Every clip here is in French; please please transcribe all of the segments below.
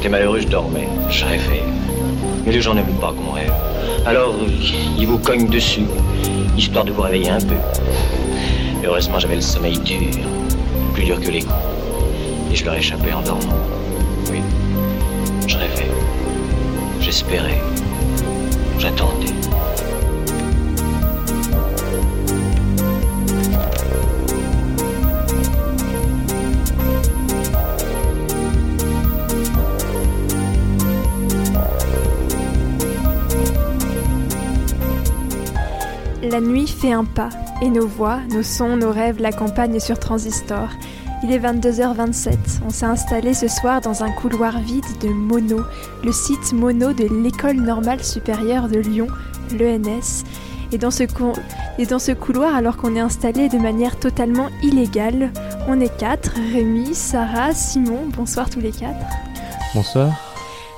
j'étais malheureux, je dormais, je rêvais. Mais les gens n'aiment pas qu'on rêve. Alors, ils vous cognent dessus, histoire de vous réveiller un peu. heureusement, j'avais le sommeil dur, plus dur que les coups. Et je leur échappais en dormant. Oui, je rêvais, j'espérais, j'attendais. La nuit fait un pas, et nos voix, nos sons, nos rêves l'accompagnent sur Transistor. Il est 22h27. On s'est installé ce soir dans un couloir vide de Mono, le site Mono de l'École normale supérieure de Lyon, l'ENS. Et dans, ce et dans ce couloir, alors qu'on est installé de manière totalement illégale, on est quatre Rémi, Sarah, Simon. Bonsoir tous les quatre. Bonsoir.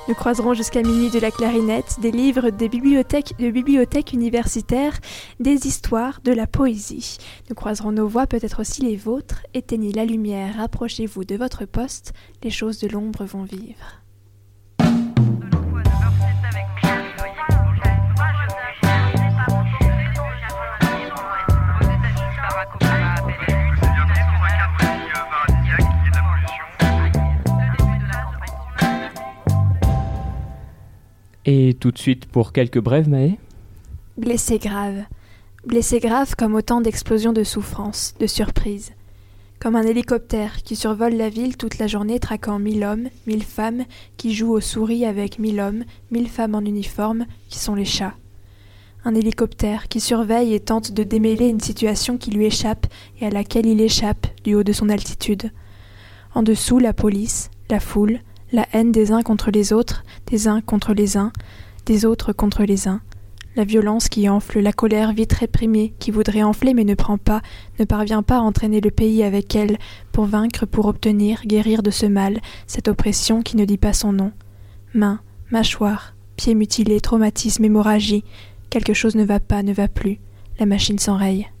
Nous croiserons jusqu'à minuit de la clarinette, des livres, des bibliothèques, de bibliothèques universitaires, des histoires, de la poésie. Nous croiserons nos voix, peut-être aussi les vôtres. Éteignez la lumière, rapprochez-vous de votre poste, les choses de l'ombre vont vivre. Et tout de suite pour quelques brèves, Maë? Blessé grave. Blessé grave comme autant d'explosions de souffrance, de surprise. Comme un hélicoptère qui survole la ville toute la journée traquant mille hommes, mille femmes, qui jouent aux souris avec mille hommes, mille femmes en uniforme, qui sont les chats. Un hélicoptère qui surveille et tente de démêler une situation qui lui échappe et à laquelle il échappe du haut de son altitude. En dessous, la police, la foule, la haine des uns contre les autres, des uns contre les uns, des autres contre les uns, la violence qui enfle, la colère vite réprimée, qui voudrait enfler mais ne prend pas, ne parvient pas à entraîner le pays avec elle, pour vaincre, pour obtenir, guérir de ce mal, cette oppression qui ne dit pas son nom. Mains, mâchoires, pieds mutilés, traumatisme, hémorragie, quelque chose ne va pas, ne va plus, la machine s'enraye.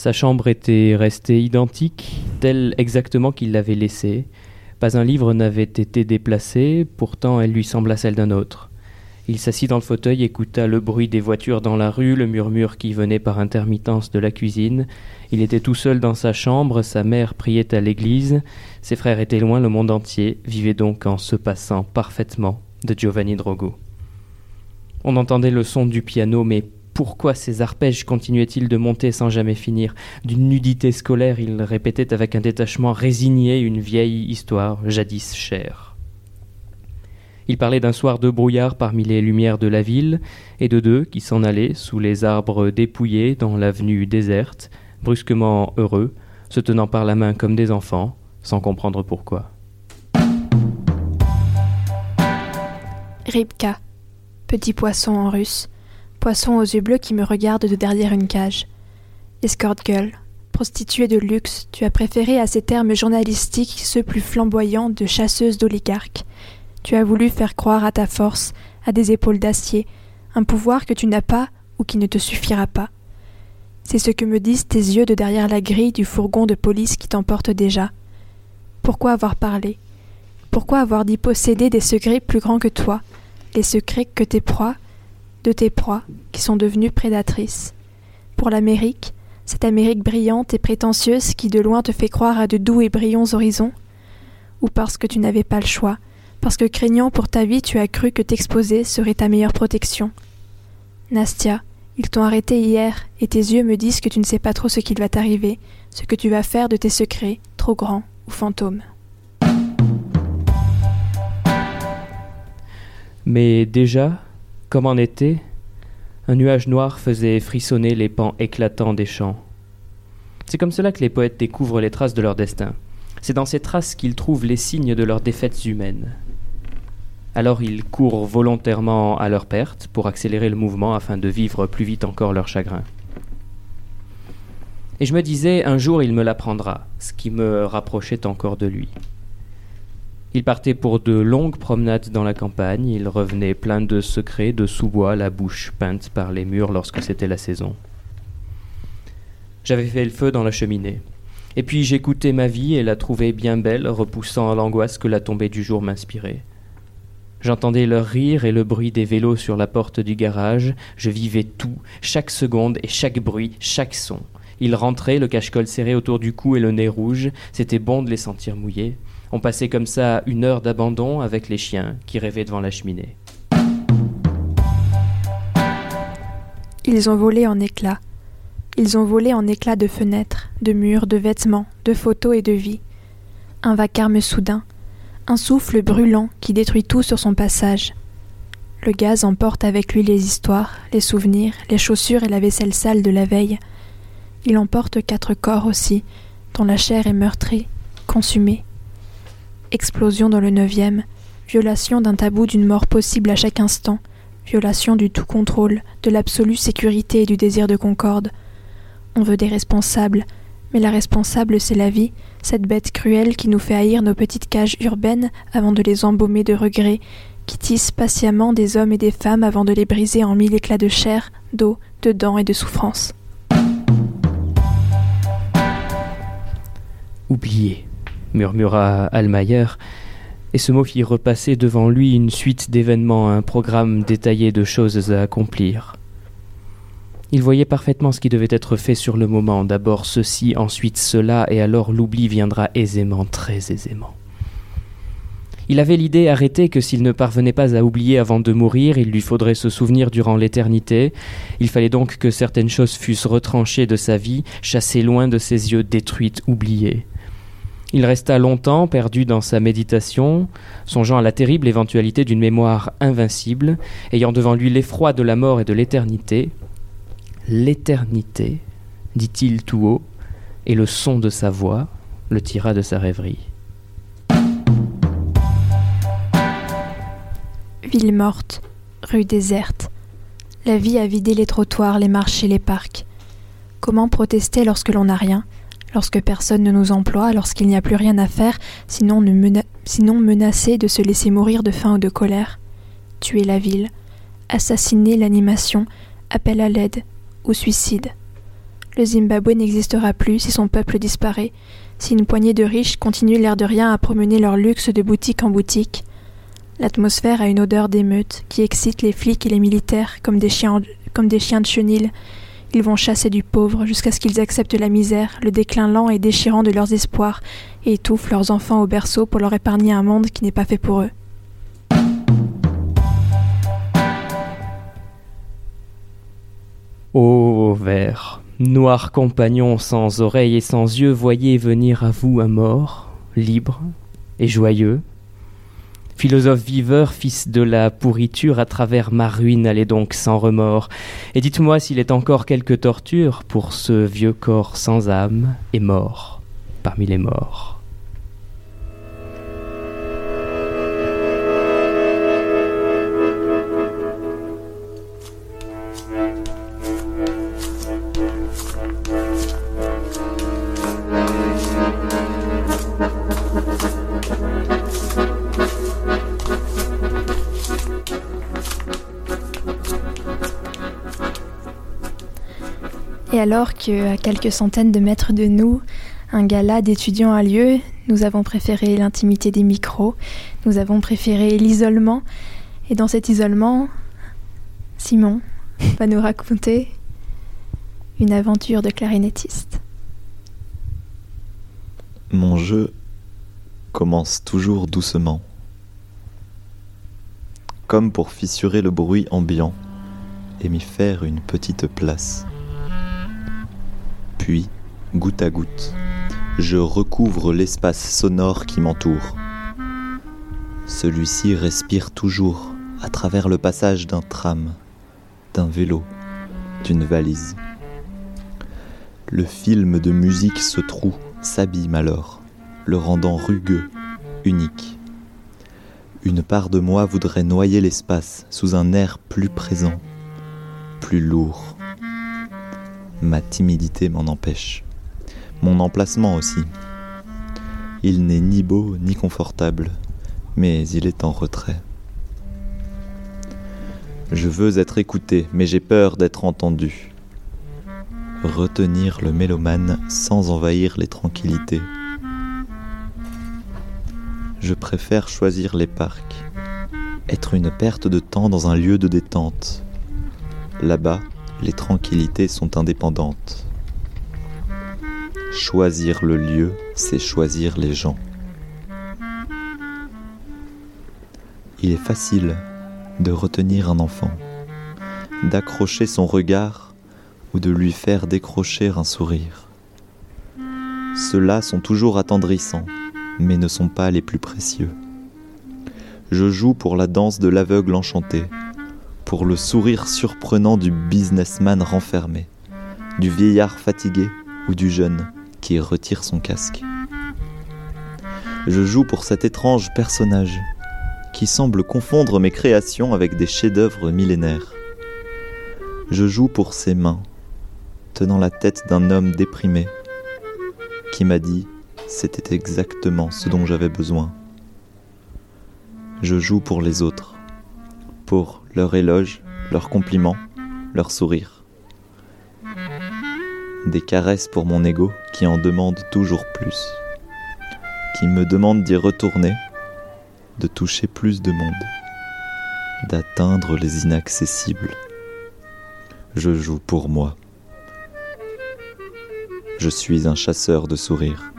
Sa chambre était restée identique, telle exactement qu'il l'avait laissée. Pas un livre n'avait été déplacé, pourtant elle lui sembla celle d'un autre. Il s'assit dans le fauteuil, écouta le bruit des voitures dans la rue, le murmure qui venait par intermittence de la cuisine. Il était tout seul dans sa chambre, sa mère priait à l'église, ses frères étaient loin, le monde entier vivait donc en se passant parfaitement de Giovanni Drogo. On entendait le son du piano, mais pourquoi ces arpèges continuaient-ils de monter sans jamais finir D'une nudité scolaire, il répétait avec un détachement résigné une vieille histoire jadis chère. Il parlait d'un soir de brouillard parmi les lumières de la ville, et de deux qui s'en allaient sous les arbres dépouillés dans l'avenue déserte, brusquement heureux, se tenant par la main comme des enfants, sans comprendre pourquoi. Ribka, petit poisson en russe, poisson aux yeux bleus qui me regarde de derrière une cage. Escort girl, prostituée de luxe, tu as préféré à ces termes journalistiques ceux plus flamboyants de chasseuse d'oligarques. Tu as voulu faire croire à ta force, à des épaules d'acier, un pouvoir que tu n'as pas ou qui ne te suffira pas. C'est ce que me disent tes yeux de derrière la grille du fourgon de police qui t'emporte déjà. Pourquoi avoir parlé? Pourquoi avoir dit posséder des secrets plus grands que toi, les secrets que tes proies, de tes proies, qui sont devenues prédatrices. Pour l'Amérique, cette Amérique brillante et prétentieuse qui de loin te fait croire à de doux et brillants horizons Ou parce que tu n'avais pas le choix, parce que craignant pour ta vie tu as cru que t'exposer serait ta meilleure protection Nastia, ils t'ont arrêté hier, et tes yeux me disent que tu ne sais pas trop ce qu'il va t'arriver, ce que tu vas faire de tes secrets, trop grands ou fantômes. Mais déjà, comme en été, un nuage noir faisait frissonner les pans éclatants des champs. C'est comme cela que les poètes découvrent les traces de leur destin. C'est dans ces traces qu'ils trouvent les signes de leurs défaites humaines. Alors ils courent volontairement à leur perte pour accélérer le mouvement afin de vivre plus vite encore leur chagrin. Et je me disais, un jour il me l'apprendra, ce qui me rapprochait encore de lui. Il partait pour de longues promenades dans la campagne, il revenait plein de secrets, de sous-bois, la bouche peinte par les murs lorsque c'était la saison. J'avais fait le feu dans la cheminée. Et puis j'écoutais ma vie et la trouvais bien belle, repoussant l'angoisse que la tombée du jour m'inspirait. J'entendais leur rire et le bruit des vélos sur la porte du garage. Je vivais tout, chaque seconde et chaque bruit, chaque son. Ils rentraient, le cache-col serré autour du cou et le nez rouge. C'était bon de les sentir mouillés. On passait comme ça une heure d'abandon avec les chiens qui rêvaient devant la cheminée. Ils ont volé en éclats. Ils ont volé en éclats de fenêtres, de murs, de vêtements, de photos et de vie. Un vacarme soudain, un souffle brûlant qui détruit tout sur son passage. Le gaz emporte avec lui les histoires, les souvenirs, les chaussures et la vaisselle sale de la veille. Il emporte quatre corps aussi, dont la chair est meurtrie, consumée. Explosion dans le neuvième, violation d'un tabou d'une mort possible à chaque instant, violation du tout contrôle, de l'absolue sécurité et du désir de concorde. On veut des responsables, mais la responsable c'est la vie, cette bête cruelle qui nous fait haïr nos petites cages urbaines avant de les embaumer de regrets, qui tisse patiemment des hommes et des femmes avant de les briser en mille éclats de chair, d'eau, de dents et de souffrance. Oublié, murmura Almayer, et ce mot fit repasser devant lui une suite d'événements, un programme détaillé de choses à accomplir. Il voyait parfaitement ce qui devait être fait sur le moment, d'abord ceci, ensuite cela, et alors l'oubli viendra aisément, très aisément. Il avait l'idée arrêtée que s'il ne parvenait pas à oublier avant de mourir, il lui faudrait se souvenir durant l'éternité. Il fallait donc que certaines choses fussent retranchées de sa vie, chassées loin de ses yeux, détruites, oubliées. Il resta longtemps perdu dans sa méditation, songeant à la terrible éventualité d'une mémoire invincible, ayant devant lui l'effroi de la mort et de l'éternité. L'éternité, dit-il tout haut, et le son de sa voix le tira de sa rêverie. Ville morte, rue déserte. La vie a vidé les trottoirs, les marchés, les parcs. Comment protester lorsque l'on n'a rien? Lorsque personne ne nous emploie, lorsqu'il n'y a plus rien à faire, sinon, menacer de se laisser mourir de faim ou de colère. Tuer la ville, assassiner l'animation, appel à l'aide ou suicide. Le Zimbabwe n'existera plus si son peuple disparaît, si une poignée de riches continue l'air de rien à promener leur luxe de boutique en boutique. L'atmosphère a une odeur d'émeute qui excite les flics et les militaires comme des chiens, comme des chiens de chenilles ils vont chasser du pauvre jusqu'à ce qu'ils acceptent la misère, le déclin lent et déchirant de leurs espoirs, et étouffent leurs enfants au berceau pour leur épargner un monde qui n'est pas fait pour eux. Ô vers, noir compagnon sans oreilles et sans yeux, voyez venir à vous un mort, libre et joyeux, Philosophe viveur, fils de la pourriture, à travers ma ruine, allez donc sans remords. Et dites-moi s'il est encore quelque torture pour ce vieux corps sans âme et mort parmi les morts. Alors qu'à quelques centaines de mètres de nous, un gala d'étudiants a lieu, nous avons préféré l'intimité des micros, nous avons préféré l'isolement. Et dans cet isolement, Simon va nous raconter une aventure de clarinettiste. Mon jeu commence toujours doucement, comme pour fissurer le bruit ambiant et m'y faire une petite place. Puis, goutte à goutte, je recouvre l'espace sonore qui m'entoure. Celui-ci respire toujours à travers le passage d'un tram, d'un vélo, d'une valise. Le film de musique se troue, s'abîme alors, le rendant rugueux, unique. Une part de moi voudrait noyer l'espace sous un air plus présent, plus lourd. Ma timidité m'en empêche. Mon emplacement aussi. Il n'est ni beau ni confortable, mais il est en retrait. Je veux être écouté, mais j'ai peur d'être entendu. retenir le mélomane sans envahir les tranquillités. Je préfère choisir les parcs, être une perte de temps dans un lieu de détente. Là-bas, les tranquillités sont indépendantes. Choisir le lieu, c'est choisir les gens. Il est facile de retenir un enfant, d'accrocher son regard ou de lui faire décrocher un sourire. Ceux-là sont toujours attendrissants, mais ne sont pas les plus précieux. Je joue pour la danse de l'aveugle enchanté, pour le sourire surprenant du businessman renfermé, du vieillard fatigué ou du jeune qui retire son casque. Je joue pour cet étrange personnage qui semble confondre mes créations avec des chefs-d'œuvre millénaires. Je joue pour ses mains, tenant la tête d'un homme déprimé, qui m'a dit c'était exactement ce dont j'avais besoin. Je joue pour les autres, pour leur éloge, leurs compliments, leurs sourires. Des caresses pour mon ego qui en demande toujours plus, qui me demande d'y retourner, de toucher plus de monde, d'atteindre les inaccessibles. Je joue pour moi. Je suis un chasseur de sourires.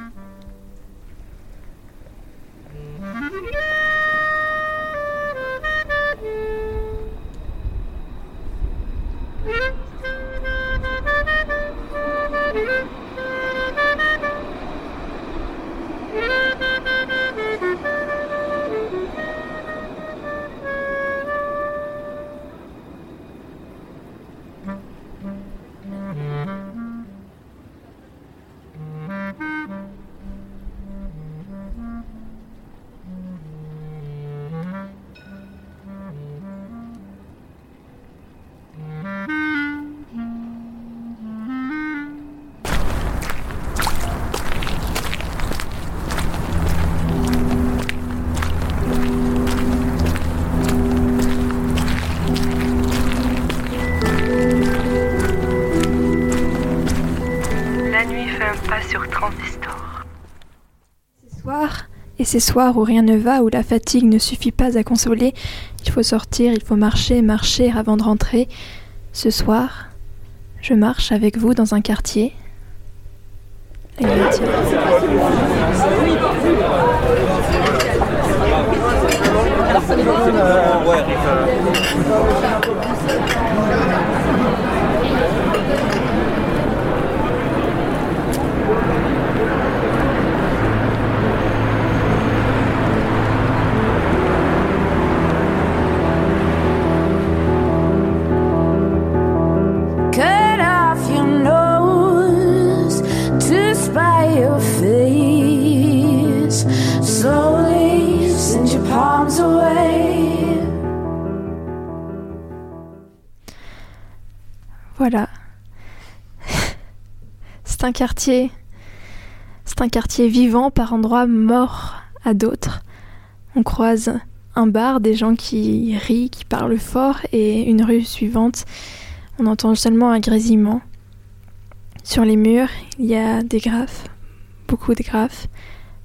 Ces soirs où rien ne va, où la fatigue ne suffit pas à consoler, il faut sortir, il faut marcher, marcher avant de rentrer. Ce soir, je marche avec vous dans un quartier. Un quartier. C'est un quartier vivant par endroits mort à d'autres. On croise un bar, des gens qui rient, qui parlent fort, et une rue suivante, on entend seulement un grésillement. Sur les murs, il y a des graphes, beaucoup de graphes,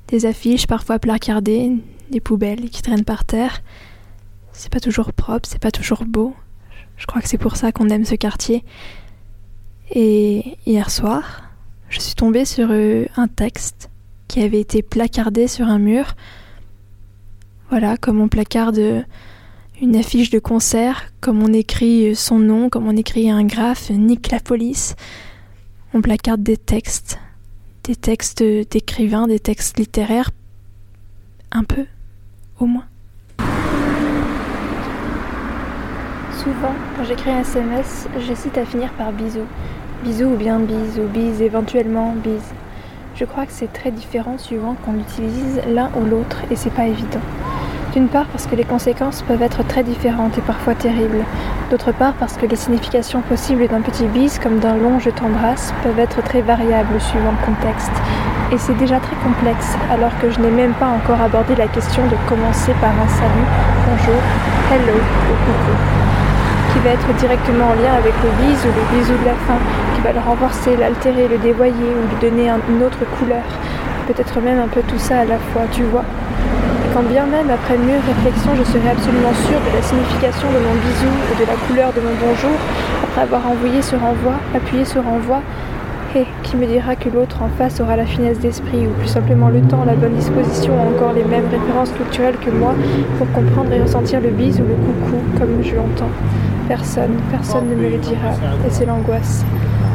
des affiches parfois placardées, des poubelles qui traînent par terre. C'est pas toujours propre, c'est pas toujours beau. Je crois que c'est pour ça qu'on aime ce quartier. Et hier soir, je suis tombée sur euh, un texte qui avait été placardé sur un mur. Voilà, comme on placarde une affiche de concert, comme on écrit son nom, comme on écrit un graphe, Nick la police. On placarde des textes, des textes d'écrivains, des textes littéraires, un peu, au moins. Souvent, quand j'écris un SMS, j'hésite à finir par bisous. Bisous ou bien bise ou bise, éventuellement bise. Je crois que c'est très différent suivant qu'on l'utilise l'un ou l'autre et c'est pas évident. D'une part parce que les conséquences peuvent être très différentes et parfois terribles. D'autre part parce que les significations possibles d'un petit bise comme d'un long je t'embrasse peuvent être très variables suivant le contexte. Et c'est déjà très complexe alors que je n'ai même pas encore abordé la question de commencer par un salut, bonjour, hello ou coucou. Qui va être directement en lien avec le bise ou le bisou de la fin, qui va le renforcer, l'altérer, le dévoyer ou lui donner une autre couleur. Peut-être même un peu tout ça à la fois, tu vois. Quand bien même, après mûre réflexion, je serai absolument sûre de la signification de mon bisou et de la couleur de mon bonjour, après avoir envoyé ce renvoi, appuyé ce renvoi, et qui me dira que l'autre en face aura la finesse d'esprit, ou plus simplement le temps, la bonne disposition, ou encore les mêmes références culturelles que moi, pour comprendre et ressentir le bise ou le coucou comme je l'entends. Personne, personne ne me le dira, et c'est l'angoisse.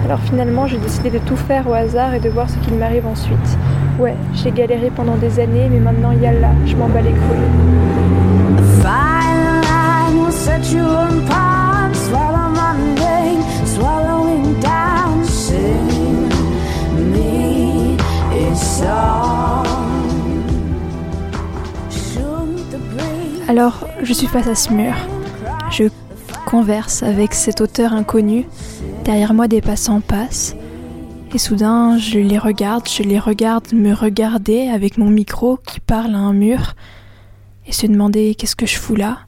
Alors finalement, j'ai décidé de tout faire au hasard et de voir ce qu'il m'arrive ensuite. Ouais, j'ai galéré pendant des années, mais maintenant, yalla, je m'en bats les couilles. Alors, je suis face à ce mur. Je converse avec cet auteur inconnu. Derrière moi, des passants passent. Et soudain, je les regarde, je les regarde me regarder avec mon micro qui parle à un mur. Et se demander qu'est-ce que je fous là.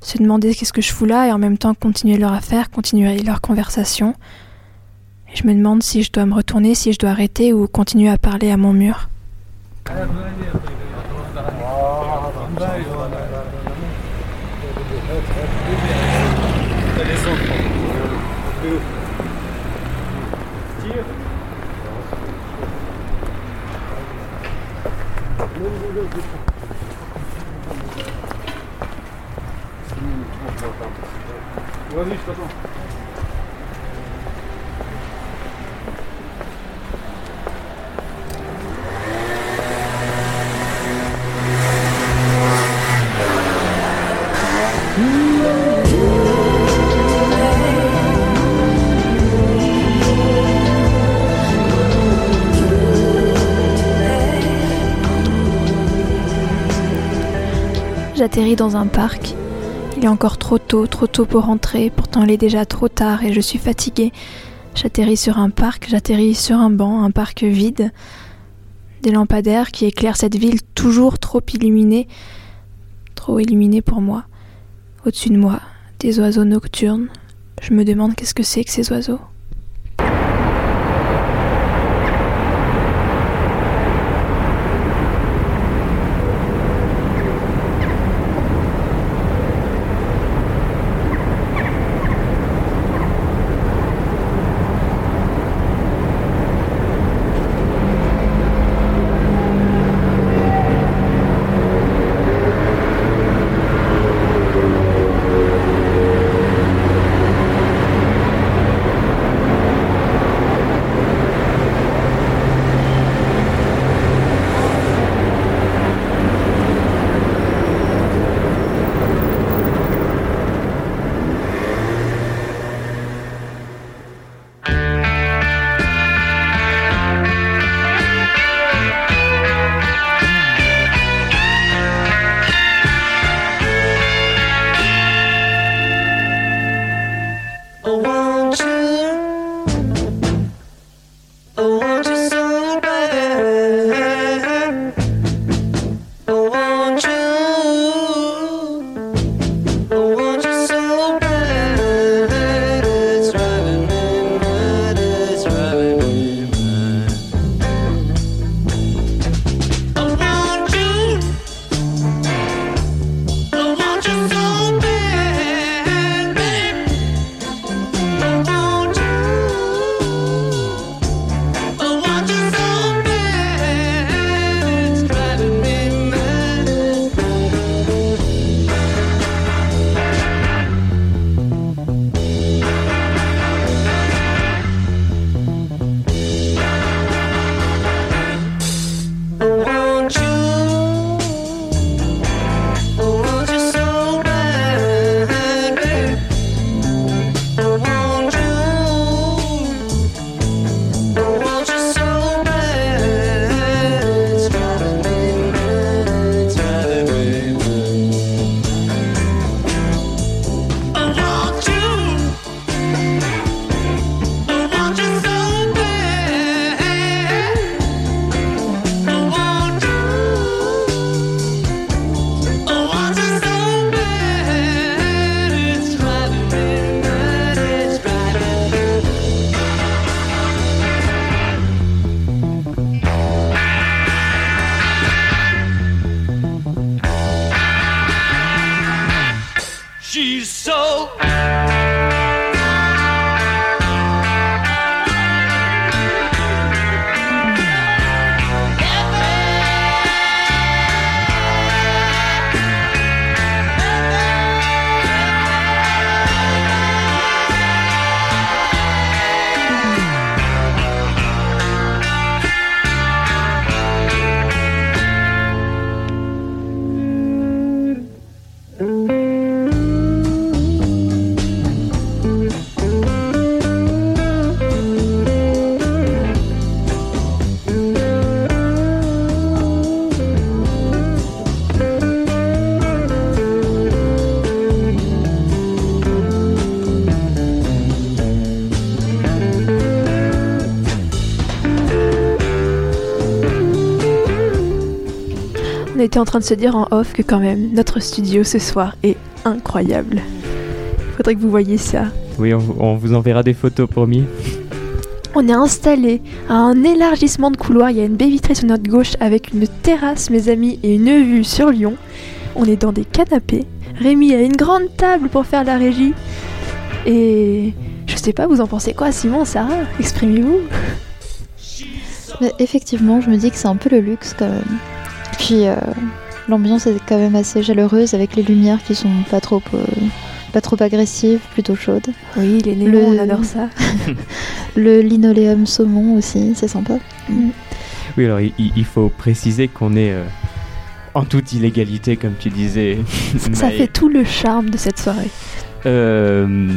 Se demander qu'est-ce que je fous là et en même temps continuer leur affaire, continuer leur conversation. Je me demande si je dois me retourner, si je dois arrêter ou continuer à parler à mon mur. J'atterris dans un parc. Il est encore trop tôt, trop tôt pour rentrer, pourtant il est déjà trop tard et je suis fatiguée. J'atterris sur un parc, j'atterris sur un banc, un parc vide. Des lampadaires qui éclairent cette ville toujours trop illuminée, trop illuminée pour moi. Au-dessus de moi, des oiseaux nocturnes. Je me demande qu'est-ce que c'est que ces oiseaux. On était en train de se dire en off que quand même notre studio ce soir est incroyable. Faudrait que vous voyiez ça. Oui, on, on vous enverra des photos, promis. On est installé à un élargissement de couloir. Il y a une baie vitrée sur notre gauche avec une terrasse, mes amis, et une vue sur Lyon. On est dans des canapés. Rémi a une grande table pour faire la régie. Et je sais pas, vous en pensez quoi, Simon, Sarah? Exprimez-vous. Mais effectivement, je me dis que c'est un peu le luxe quand même. Puis euh, l'ambiance est quand même assez chaleureuse avec les lumières qui sont pas trop, euh, pas trop agressives, plutôt chaudes. Oui, les néons, Le- on adore ça. Le linoléum saumon aussi, c'est sympa. Oui, alors il, il- il faut préciser qu'on est euh, en toute illégalité, comme tu disais. Ça Mais, fait tout le charme de cette soirée. Euh,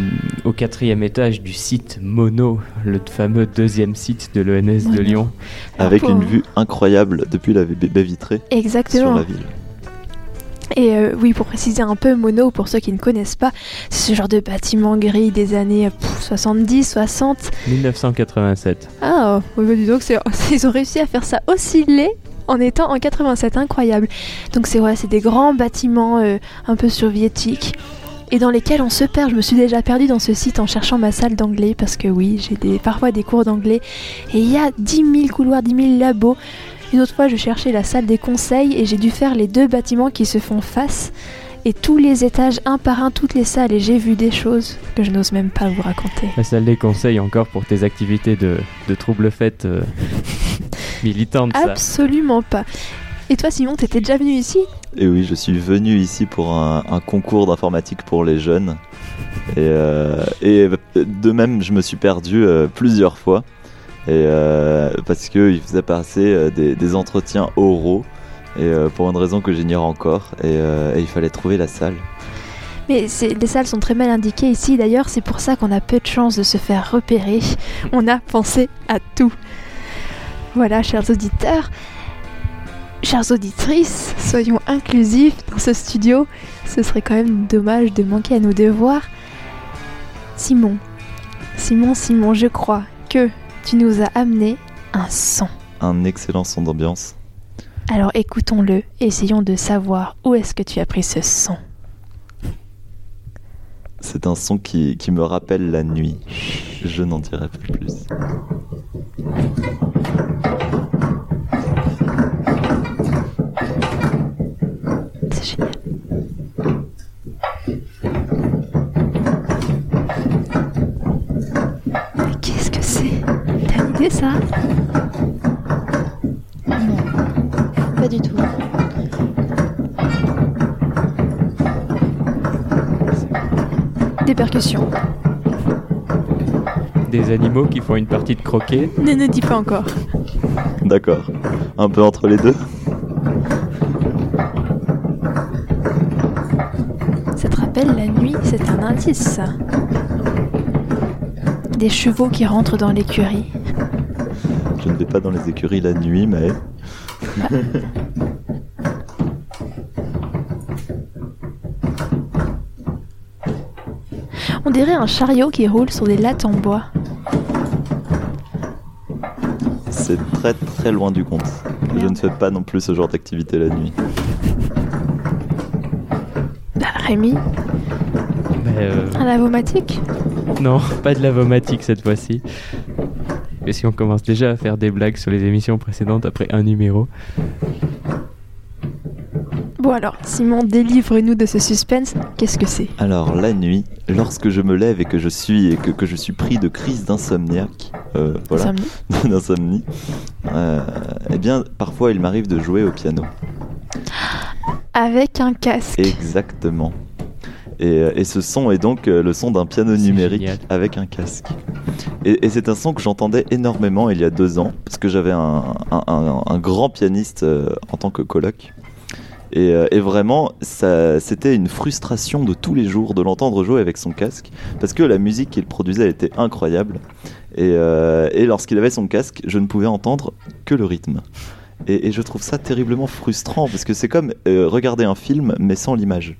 au quatrième étage du site Mono, le fameux deuxième site de l'ENS de. Lyon. Avec une vue incroyable depuis la baie vitrée sur Exactement. la ville. Et euh, oui, pour préciser un peu, Mono, pour ceux qui ne connaissent pas, c'est ce genre de bâtiment gris des années pff, 70, 60. 1987. Ah, oui, bah dis donc, ils ont réussi à faire ça aussi laid en étant en 87, incroyable. Donc c'est ouais, c'est des grands bâtiments euh, un peu soviétiques et dans lesquels on se perd. Je me suis déjà perdue dans ce site en cherchant ma salle d'anglais parce que oui, j'ai des, parfois des cours d'anglais et il y a 10 000 couloirs, 10 000 labos. Une autre fois, je cherchais la salle des conseils et j'ai dû faire les deux bâtiments qui se font face et tous les étages un par un, toutes les salles et j'ai vu des choses que je n'ose même pas vous raconter. La salle des conseils encore pour tes activités de, de troubles fêtes euh, militantes, ça. Absolument pas. Et toi, Simon, t'étais déjà venu ici Et oui, je suis venu ici pour un, un concours d'informatique pour les jeunes. Et, euh, et de même, je me suis perdu euh, plusieurs fois. Et euh, parce qu'il faisait passer des, des entretiens oraux. Et pour une raison que j'ignore encore. Et, et il fallait trouver la salle. Mais les salles sont très mal indiquées ici. D'ailleurs, c'est pour ça qu'on a peu de chances de se faire repérer. On a pensé à tout. Voilà, chers auditeurs, chères auditrices, soyons inclusifs dans ce studio. Ce serait quand même dommage de manquer à nos devoirs. Simon, Simon, Simon, je crois que tu nous as amené un son. Un excellent son d'ambiance. Alors écoutons-le, essayons de savoir où est-ce que tu as pris ce son. C'est un son qui, qui me rappelle la nuit. Je n'en dirai pas plus. C'est génial. Mais qu'est-ce que c'est? T'as une idée ça? Non, pas du tout. Des percussions. Des animaux qui font une partie de croquet? Ne ne dis pas encore. D'accord. Un peu entre les deux? Des chevaux qui rentrent dans l'écurie. Je ne vais pas dans les écuries la nuit, mais On dirait un chariot qui roule sur des lattes en bois. c'est très très loin du compte. Je ne fais pas non plus ce genre d'activité la nuit. Bah, Rémi, euh, un lavomatique non, pas de lavomatique cette fois-ci. Et si on commence déjà à faire des blagues sur les émissions précédentes après un numéro Bon alors, Simon, délivre-nous de ce suspense. Qu'est-ce que c'est? Alors la nuit, lorsque je me lève et que je suis et que, que je suis pris de crise d'insomniaque, euh, voilà, Insomnie d'insomnie, euh, eh bien parfois il m'arrive de jouer au piano. Avec un casque. Exactement. Et, euh, et ce son est donc euh, le son d'un piano numérique génial. avec un casque. Et, et c'est un son que j'entendais énormément il y a deux ans, parce que j'avais un, un- un- un grand pianiste euh, en tant que coloc. Et, et vraiment, c'était une frustration de tous les jours de l'entendre jouer avec son casque, parce que la musique qu'il produisait était incroyable. Et, euh, et lorsqu'il avait son casque, je ne pouvais entendre que le rythme. Et, et je trouve ça terriblement frustrant, parce que c'est comme euh, regarder un film, mais sans l'image.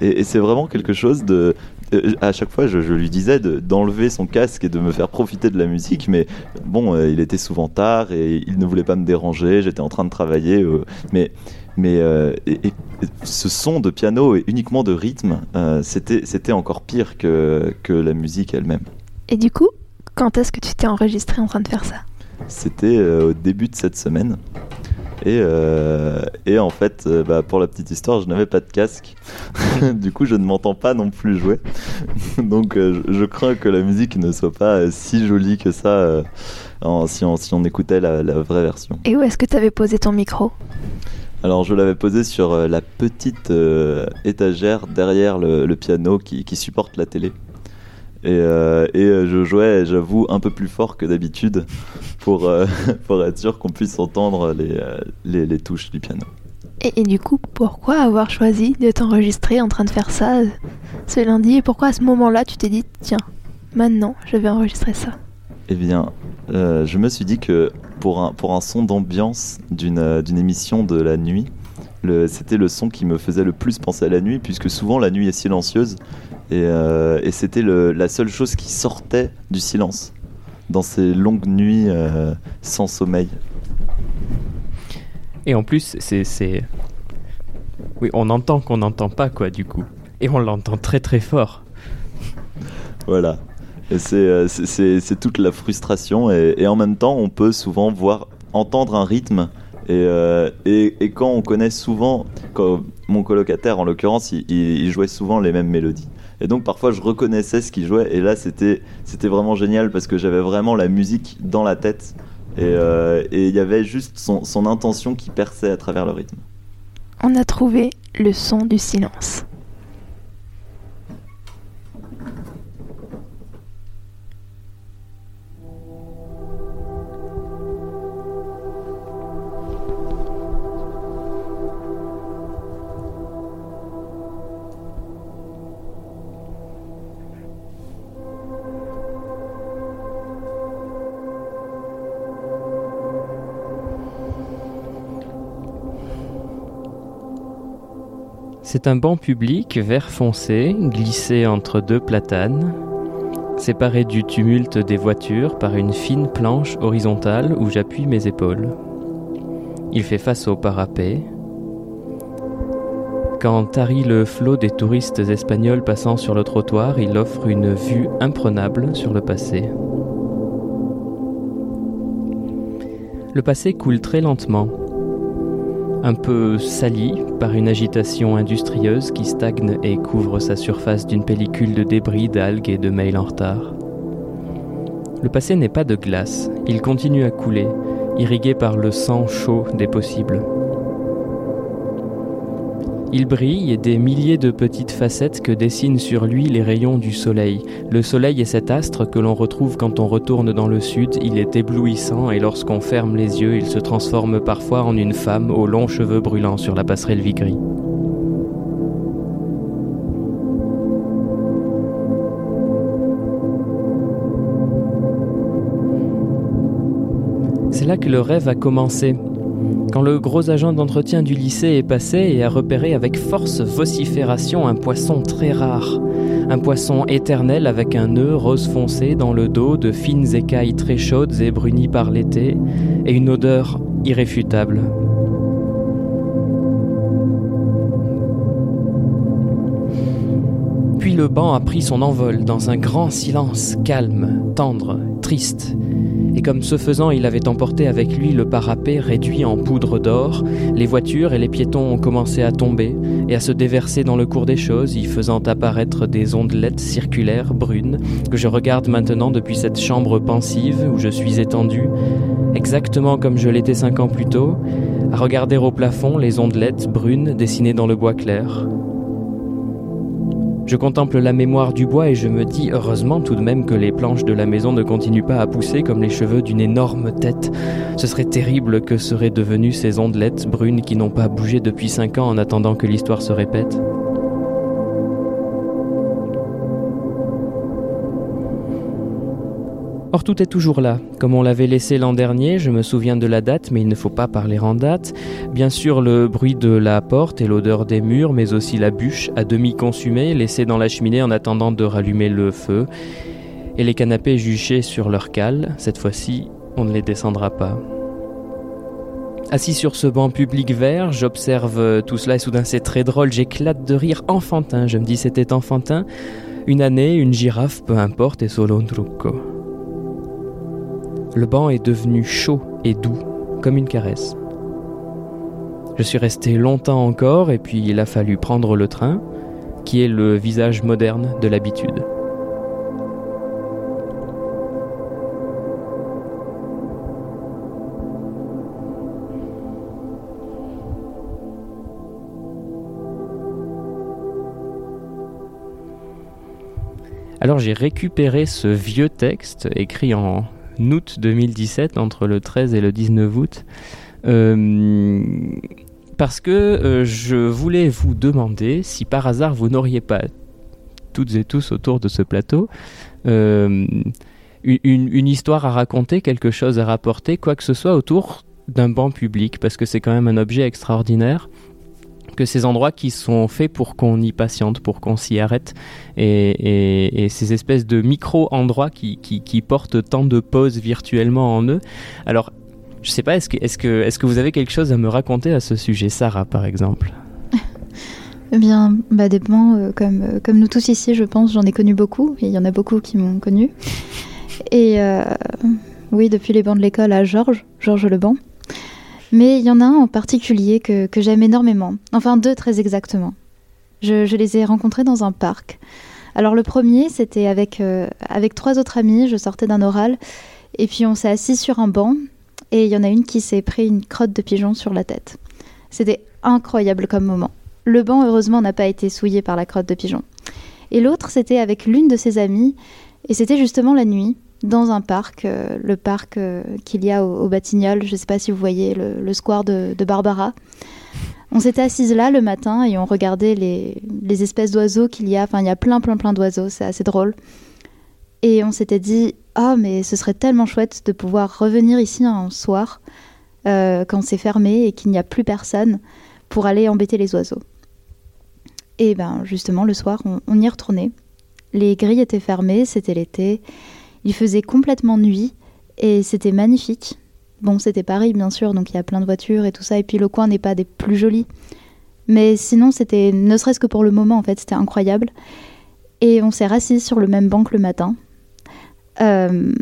Et, et c'est vraiment quelque chose de... euh, à chaque fois, je, je lui disais de- d'enlever son casque et de me faire profiter de la musique, mais bon, euh, il était souvent tard et il ne voulait pas me déranger, j'étais en train de travailler, euh, mais... Mais euh, et- et ce son de piano et uniquement de rythme, euh, c'était c'était encore pire que, que la musique elle-même. Et du coup, quand est-ce que tu t'es enregistré en train de faire ça? C'était euh, au début de cette semaine. Et, euh, et en fait, euh, bah, pour la petite histoire, je n'avais pas de casque. du coup, je ne m'entends pas non plus jouer. Donc, euh, je, je crains que la musique ne soit pas si jolie que ça en- si, on, si on écoutait la, la vraie version. Et où est-ce que tu avais posé ton micro? Alors, je l'avais posé sur la petite étagère derrière le, le piano qui, qui supporte la télé. Et, euh, et euh, je jouais, j'avoue, un peu plus fort que d'habitude pour, euh, pour être sûr qu'on puisse entendre les, les, les touches du piano. et, et du coup, pourquoi avoir choisi de t'enregistrer en train de faire ça ce lundi Et pourquoi à ce moment-là, tu t'es dit, tiens, maintenant, je vais enregistrer ça? Eh bien, euh, je me suis dit que pour un, pour un son d'ambiance d'une d'une émission de la nuit, c'était le son qui me faisait le plus penser à la nuit, puisque souvent la nuit est silencieuse, et, euh, et c'était la seule chose qui sortait du silence dans ces longues nuits euh, sans sommeil. Et en plus, c'est. Oui, on entend qu'on n'entend pas, quoi, du coup. Et on l'entend très très fort. Voilà. Et euh, c'est toute la frustration, et, et en même temps, on peut souvent voir, entendre un rythme. Et, euh, et, et quand on connaît souvent, mon colocataire en l'occurrence, il, jouait souvent les mêmes mélodies. Et donc parfois je reconnaissais ce qu'il jouait, et là c'était vraiment génial parce que j'avais vraiment la musique dans la tête, et euh, il y avait juste son intention qui perçait à travers le rythme. On a trouvé le son du silence. C'est un banc public vert foncé, glissé entre deux platanes, séparé du tumulte des voitures par une fine planche horizontale où j'appuie mes épaules. Il fait face au parapet. Quand tarit le flot des touristes espagnols passant sur le trottoir, il offre une vue imprenable sur le passé. Le passé coule très lentement, un peu sali par une agitation industrieuse qui stagne et couvre sa surface d'une pellicule de débris, d'algues et de mails en retard. Le passé n'est pas de glace, il continue à couler, irrigué par le sang chaud des possibles. Il brille des milliers de petites facettes que dessinent sur lui les rayons du soleil. Le soleil est cet astre que l'on retrouve quand on retourne dans le sud, il est éblouissant et lorsqu'on ferme les yeux, il se transforme parfois en une femme aux longs cheveux brûlants sur la passerelle Vigry. C'est là que le rêve a commencé. Quand le gros agent d'entretien du lycée est passé et a repéré avec force vocifération un poisson très rare. Un poisson éternel avec un nœud rose foncé dans le dos, de fines écailles très chaudes et brunies par l'été, et une odeur irréfutable. Puis le banc a pris son envol dans un grand silence calme, tendre, triste, Et comme ce faisant, il avait emporté avec lui le parapet réduit en poudre d'or, les voitures et les piétons ont commencé à tomber et à se déverser dans le cours des choses, y faisant apparaître des ondelettes circulaires brunes que je regarde maintenant depuis cette chambre pensive où je suis étendu, exactement comme je l'étais cinq ans plus tôt, à regarder au plafond les ondelettes brunes dessinées dans le bois clair. Je contemple la mémoire du bois et je me dis heureusement tout de même que les planches de la maison ne continuent pas à pousser comme les cheveux d'une énorme tête. Ce serait terrible que seraient devenues ces ondelettes brunes qui n'ont pas bougé depuis cinq ans en attendant que l'histoire se répète. Or tout est toujours là, comme on l'avait laissé l'an dernier, je me souviens de la date, mais il ne faut pas parler en date. Bien sûr le bruit de la porte et l'odeur des murs, mais aussi la bûche à demi consumée, laissée dans la cheminée en attendant de rallumer le feu, et les canapés juchés sur leur cale, cette fois-ci on ne les descendra pas. Assis sur ce banc public vert, j'observe tout cela et soudain c'est très drôle, j'éclate de rire enfantin, je me dis c'était enfantin, une année, une girafe, peu importe, et solo un trucco. Le banc est devenu chaud et doux, comme une caresse. Je suis resté longtemps encore et puis il a fallu prendre le train, qui est le visage moderne de l'habitude. Alors j'ai récupéré ce vieux texte écrit en août 2017, entre le 13 et le 19 août. Euh, parce que euh, je voulais vous demander si par hasard vous n'auriez pas, toutes et tous autour de ce plateau, euh, une, une, histoire à raconter, quelque chose à rapporter, quoi que ce soit autour d'un banc public, parce que c'est quand même un objet extraordinaire que ces endroits qui sont faits pour qu'on y patiente, pour qu'on s'y arrête, et, ces espèces de micro-endroits qui, portent tant de pauses virtuellement en eux. Alors, je sais pas, est-ce que, est que, est que vous avez quelque chose à me raconter à ce sujet, Sarah, par exemple? Eh bien, bah, dépend, euh, comme, euh, comme nous tous ici, je pense, j'en ai connu beaucoup, et il y en a beaucoup qui m'ont connu. Et euh, oui, depuis les bancs de l'école à Georges, Georges Leban. Mais il y en a un en particulier que, j'aime énormément. Enfin, deux très exactement. Je, les ai rencontrés dans un parc. Alors le premier, c'était avec, euh, avec trois autres amis, je sortais d'un oral, et puis on s'est assis sur un banc, et il y en a une qui s'est pris une crotte de pigeon sur la tête. C'était incroyable comme moment. Le banc, heureusement, n'a pas été souillé par la crotte de pigeon. Et l'autre, c'était avec l'une de ses amies, et c'était justement la nuit dans un parc, euh, le parc euh, qu'il y a au, Batignolles. Je ne sais pas si vous voyez le, square de, Barbara. On s'était assises là le matin et on regardait les, espèces d'oiseaux qu'il y a. Enfin, il y a plein, plein, plein d'oiseaux. C'est assez drôle. Et on s'était dit, ah, mais ce serait tellement chouette de pouvoir revenir ici un soir euh, quand c'est fermé et qu'il n'y a plus personne pour aller embêter les oiseaux. Et ben justement, le soir, on y retournait. Les grilles étaient fermées, c'était l'été. Il faisait complètement nuit et c'était magnifique. Bon, c'était Paris, bien sûr, donc il y a plein de voitures et tout ça. Et puis le coin n'est pas des plus jolis. Mais sinon, c'était, ne serait-ce que pour le moment, en fait, c'était incroyable. Et on s'est rassis sur le même banc le matin. Euh,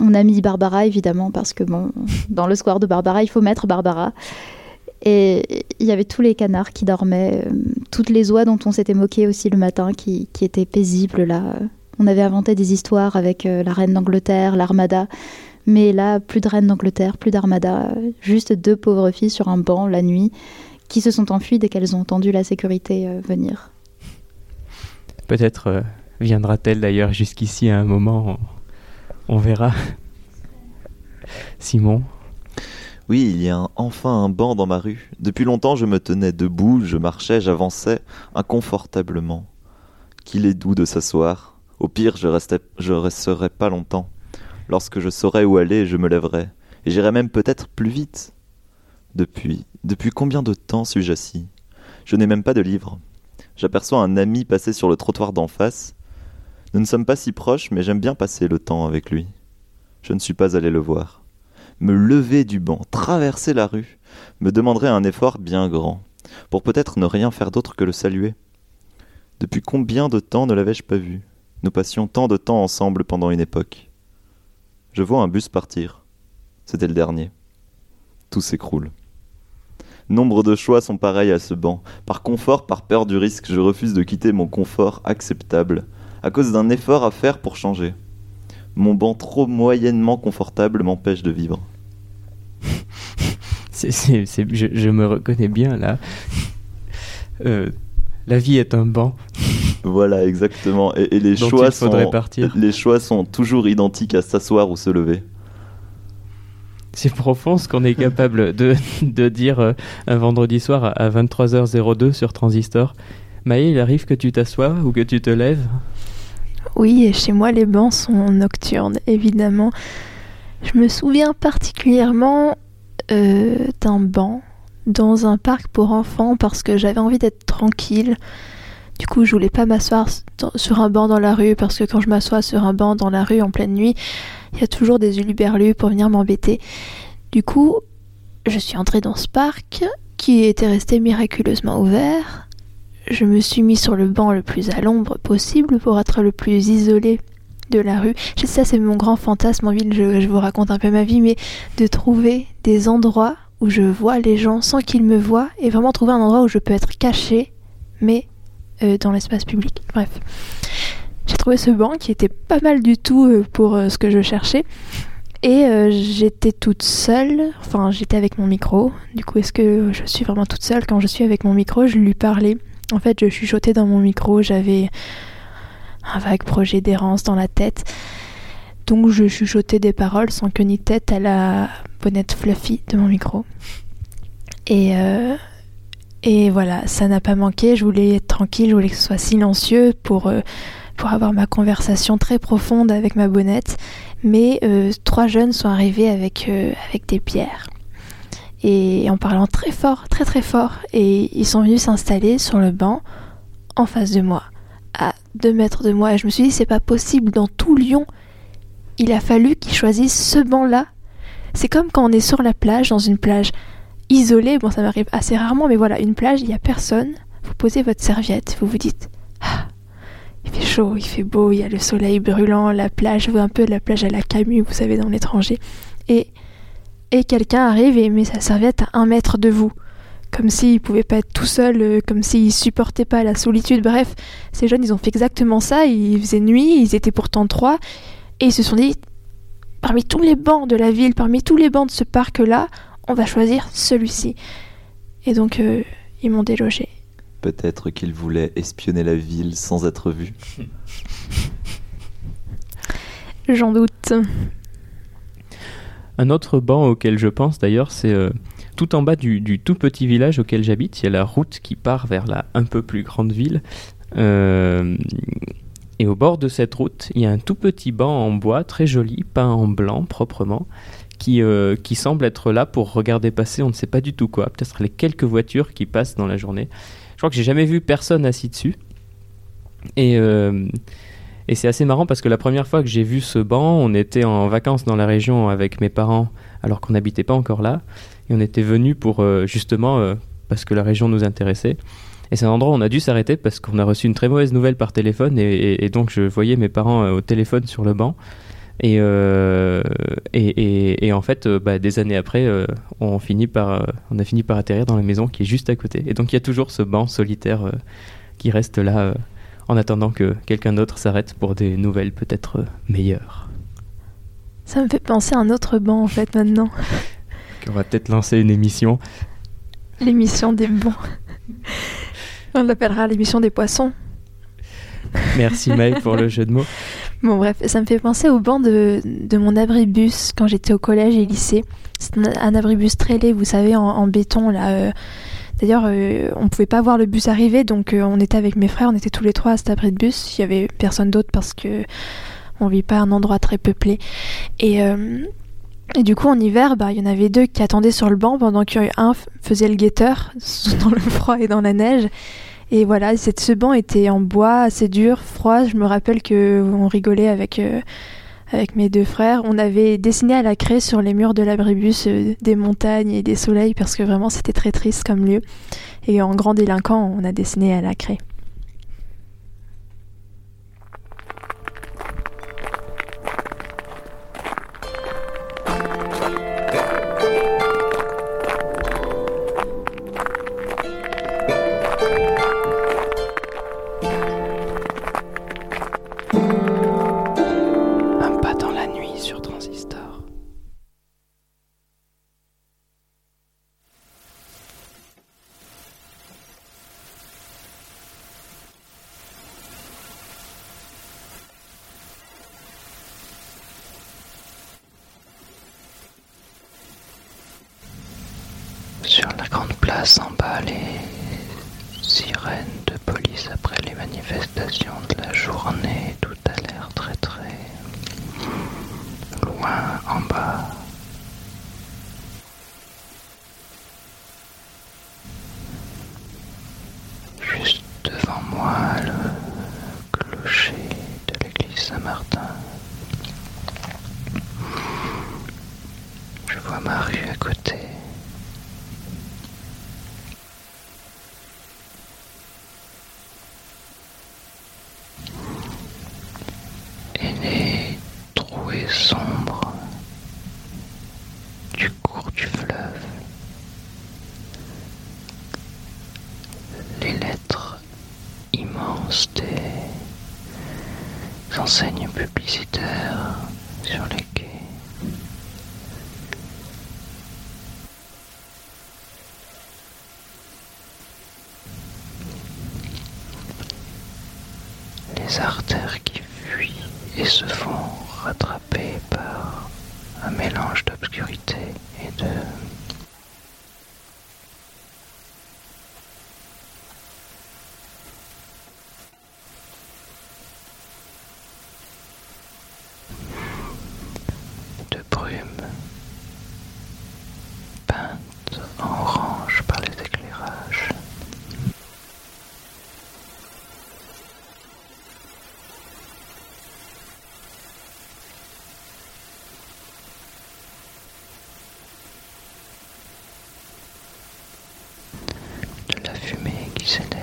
on a mis Barbara, évidemment, parce que, bon, dans le square de Barbara, il faut mettre Barbara. Et il y avait tous les canards qui dormaient, euh, toutes les oies dont on s'était moqué aussi le matin, qui, qui étaient paisibles là, on avait inventé des histoires avec euh, la reine d'Angleterre, l'armada. Mais là, plus de reine d'Angleterre, plus d'armada. Juste deux pauvres filles sur un banc la nuit qui se sont enfuies dès qu'elles ont entendu la sécurité euh, venir. Peut-être euh, viendra-t-elle d'ailleurs jusqu'ici à un moment. On, verra. Simon? Oui, il y a enfin un banc dans ma rue. Depuis longtemps, je me tenais debout, je marchais, j'avançais inconfortablement. Qu'il est doux de s'asseoir, au pire, je, restais, resterai pas longtemps. Lorsque je saurai où aller, je me lèverai. Et j'irai même peut-être plus vite. Depuis, depuis combien de temps suis-je assis? Je n'ai même pas de livre. J'aperçois un ami passer sur le trottoir d'en face. Nous ne sommes pas si proches, mais j'aime bien passer le temps avec lui. Je ne suis pas allé le voir. Me lever du banc, traverser la rue, me demanderait un effort bien grand, pour peut-être ne rien faire d'autre que le saluer. Depuis combien de temps ne l'avais-je pas vu? Nous passions tant de temps ensemble pendant une époque. Je vois un bus partir. C'était le dernier. Tout s'écroule. Nombre de choix sont pareils à ce banc. Par confort, par peur du risque, je refuse de quitter mon confort acceptable, à cause d'un effort à faire pour changer. Mon banc trop moyennement confortable m'empêche de vivre. Je me reconnais bien là. Euh, la vie est un banc Voilà, exactement. Et, et les dont choix il faudrait sont partir. les choix sont toujours identiques à s'asseoir ou se lever. C'est profond ce qu'on est capable de, de dire euh, un vendredi soir à- à 23h02 sur Transistor. Maë, il arrive que tu t'assoies ou que tu te lèves? Oui, et chez moi, les bancs sont nocturnes, évidemment. Je me souviens particulièrement euh, d'un banc dans un parc pour enfants parce que j'avais envie d'être tranquille. Du coup, je voulais pas m'asseoir sur un banc dans la rue parce que quand je m'assois sur un banc dans la rue en pleine nuit, il y a toujours des uluberlus pour venir m'embêter. Du coup, je suis entrée dans ce parc qui était resté miraculeusement ouvert. Je me suis mis sur le banc le plus à l'ombre possible pour être le plus isolé de la rue. Ça, c'est mon grand fantasme en ville. Je vous raconte un peu ma vie, mais de trouver des endroits où je vois les gens sans qu'ils me voient et vraiment trouver un endroit où je peux être caché, mais euh, dans l'espace public. Bref. J'ai trouvé ce banc qui était pas mal du tout euh, pour euh, ce que je cherchais. Et j'étais toute seule, enfin j'étais avec mon micro. Du coup, est-ce que je suis vraiment toute seule? Quand je suis avec mon micro, je lui parlais. En fait, je chuchotais dans mon micro, j'avais un vague projet d'errance dans la tête. Donc je chuchotais des paroles sans queue ni tête à la bonnette fluffy de mon micro. Et, euh, et voilà, ça n'a pas manqué. Je voulais être tranquille, je voulais que ce soit silencieux pour, euh, pour avoir ma conversation très profonde avec ma bonnette. Mais euh, trois jeunes sont arrivés avec, avec des pierres. Et en parlant très fort, très très fort. Et ils sont venus s'installer sur le banc en face de moi, à deux mètres de moi. Et je me suis dit, c'est pas possible, dans tout Lyon, il a fallu qu'ils choisissent ce banc-là. C'est comme quand on est sur la plage, dans une plage isolée, bon ça m'arrive assez rarement, mais voilà, une plage, il n'y a personne. Vous posez votre serviette, vous vous dites, ah, il fait chaud, il fait beau, il y a le soleil brûlant, la plage, un peu la plage à la Camus, vous savez, dans l'étranger. Et, et quelqu'un arrive et met sa serviette à un mètre de vous comme s'il pouvait pas être tout seul, euh, comme s'il supportait pas la solitude. Bref, ces jeunes, ils ont fait exactement ça. Il faisait nuit, ils étaient pourtant trois, et ils se sont dit, parmi tous les bancs de la ville, parmi tous les bancs de ce parc-là, on va choisir celui-ci. Et donc, euh, ils m'ont délogé. Peut-être qu'il voulait espionner la ville sans être vu. J'en doute. Un autre banc auquel je pense d'ailleurs, c'est euh, tout en bas du, du tout petit village auquel j'habite. Il y a la route qui part vers la un peu plus grande ville. Euh, et au bord de cette route, il y a un tout petit banc en bois très joli, peint en blanc proprement, qui, euh, qui semble être là pour regarder passer on ne sait pas du tout quoi. Peut-être les quelques voitures qui passent dans la journée. Je crois que j'ai jamais vu personne assis dessus. Et, euh, et c'est assez marrant parce que la première fois que j'ai vu ce banc, on était en vacances dans la région avec mes parents alors qu'on n'habitait pas encore là. Et on était venus pour euh, justement parce que la région nous intéressait. Et c'est un endroit où on a dû s'arrêter parce qu'on a reçu une très mauvaise nouvelle par téléphone et, et- et donc je voyais mes parents euh, au téléphone sur le banc. Et, euh, et, et- et en fait, euh, bah, des années après, euh, on, finit par, on a fini par atterrir dans la maison qui est juste à côté. Et donc il y a toujours ce banc solitaire qui reste là en attendant que quelqu'un d'autre s'arrête pour des nouvelles peut-être meilleures. Ça me fait penser à un autre banc, en fait, maintenant. On va peut-être lancer une émission. L'émission des bancs. On l'appellera l'émission des poissons. Merci Maë pour le jeu de mots. Bon bref, ça me fait penser au banc de, de mon abribus quand j'étais au collège et lycée. C'est un, abribus très laid, vous savez, en, en béton là. euh. D'ailleurs, euh, on pouvait pas voir le bus arriver, donc euh, on était avec mes frères, on était tous les trois à cet abribus. Il y avait personne d'autre parce que on vit pas un endroit très peuplé. Et, euh, et du coup, en hiver, bah, il y en avait deux qui attendaient sur le banc pendant qu'un faisait le guetteur dans le froid et dans la neige. Et voilà, cette, ce banc était en bois, assez dur, froid. Je me rappelle que on rigolait avec, euh, avec mes deux frères. On avait dessiné à la craie sur les murs de l'abribus euh, des montagnes et des soleils parce que vraiment c'était très triste comme lieu. Et en grand délinquant, on a dessiné à la craie.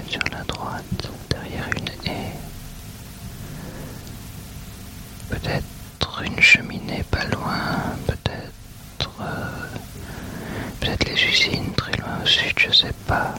sur la droite derrière une haie. Peut-être une cheminée pas loin, peut-être... Euh, peut-être les usines très loin au sud, je sais pas.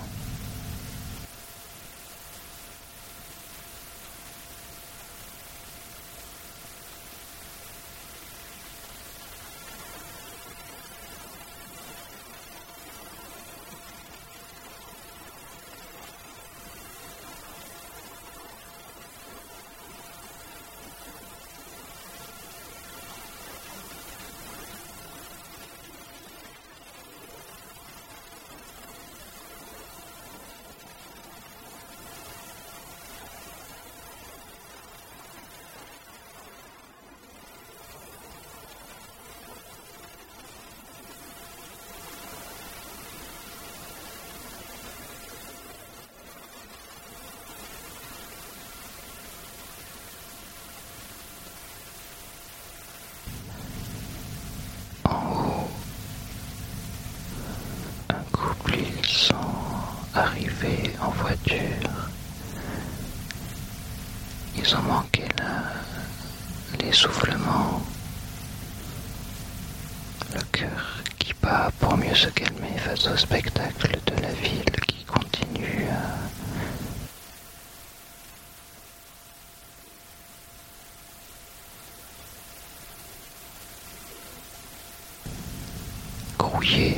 you.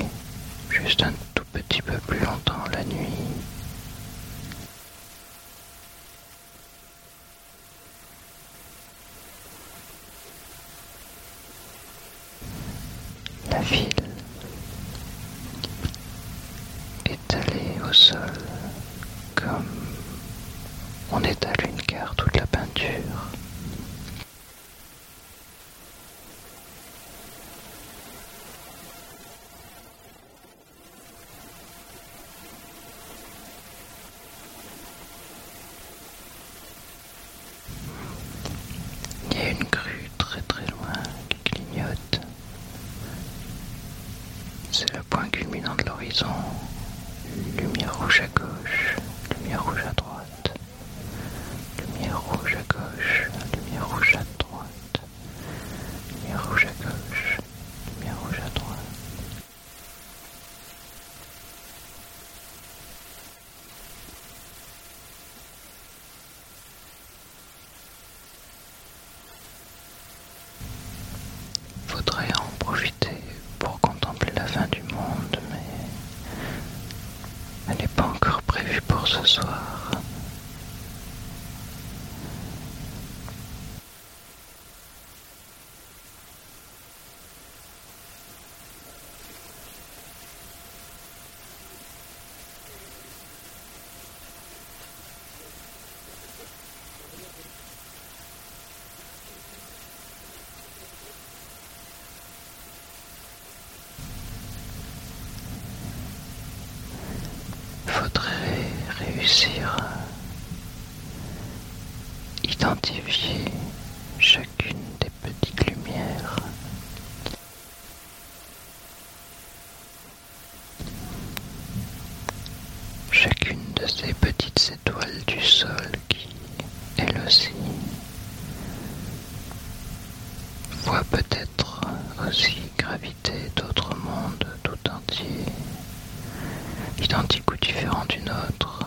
Ces petites étoiles du sol qui, elle aussi, voit peut-être aussi graviter d'autres mondes tout entiers, identiques ou différents du nôtre.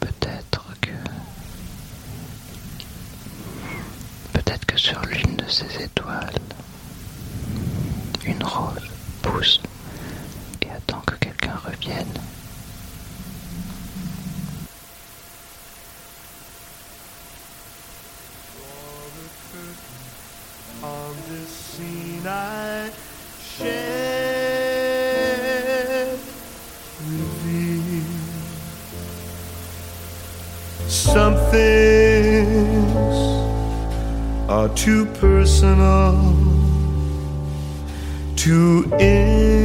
Peut-être que peut-être que sur l'une de ces étoiles, too personal too intimate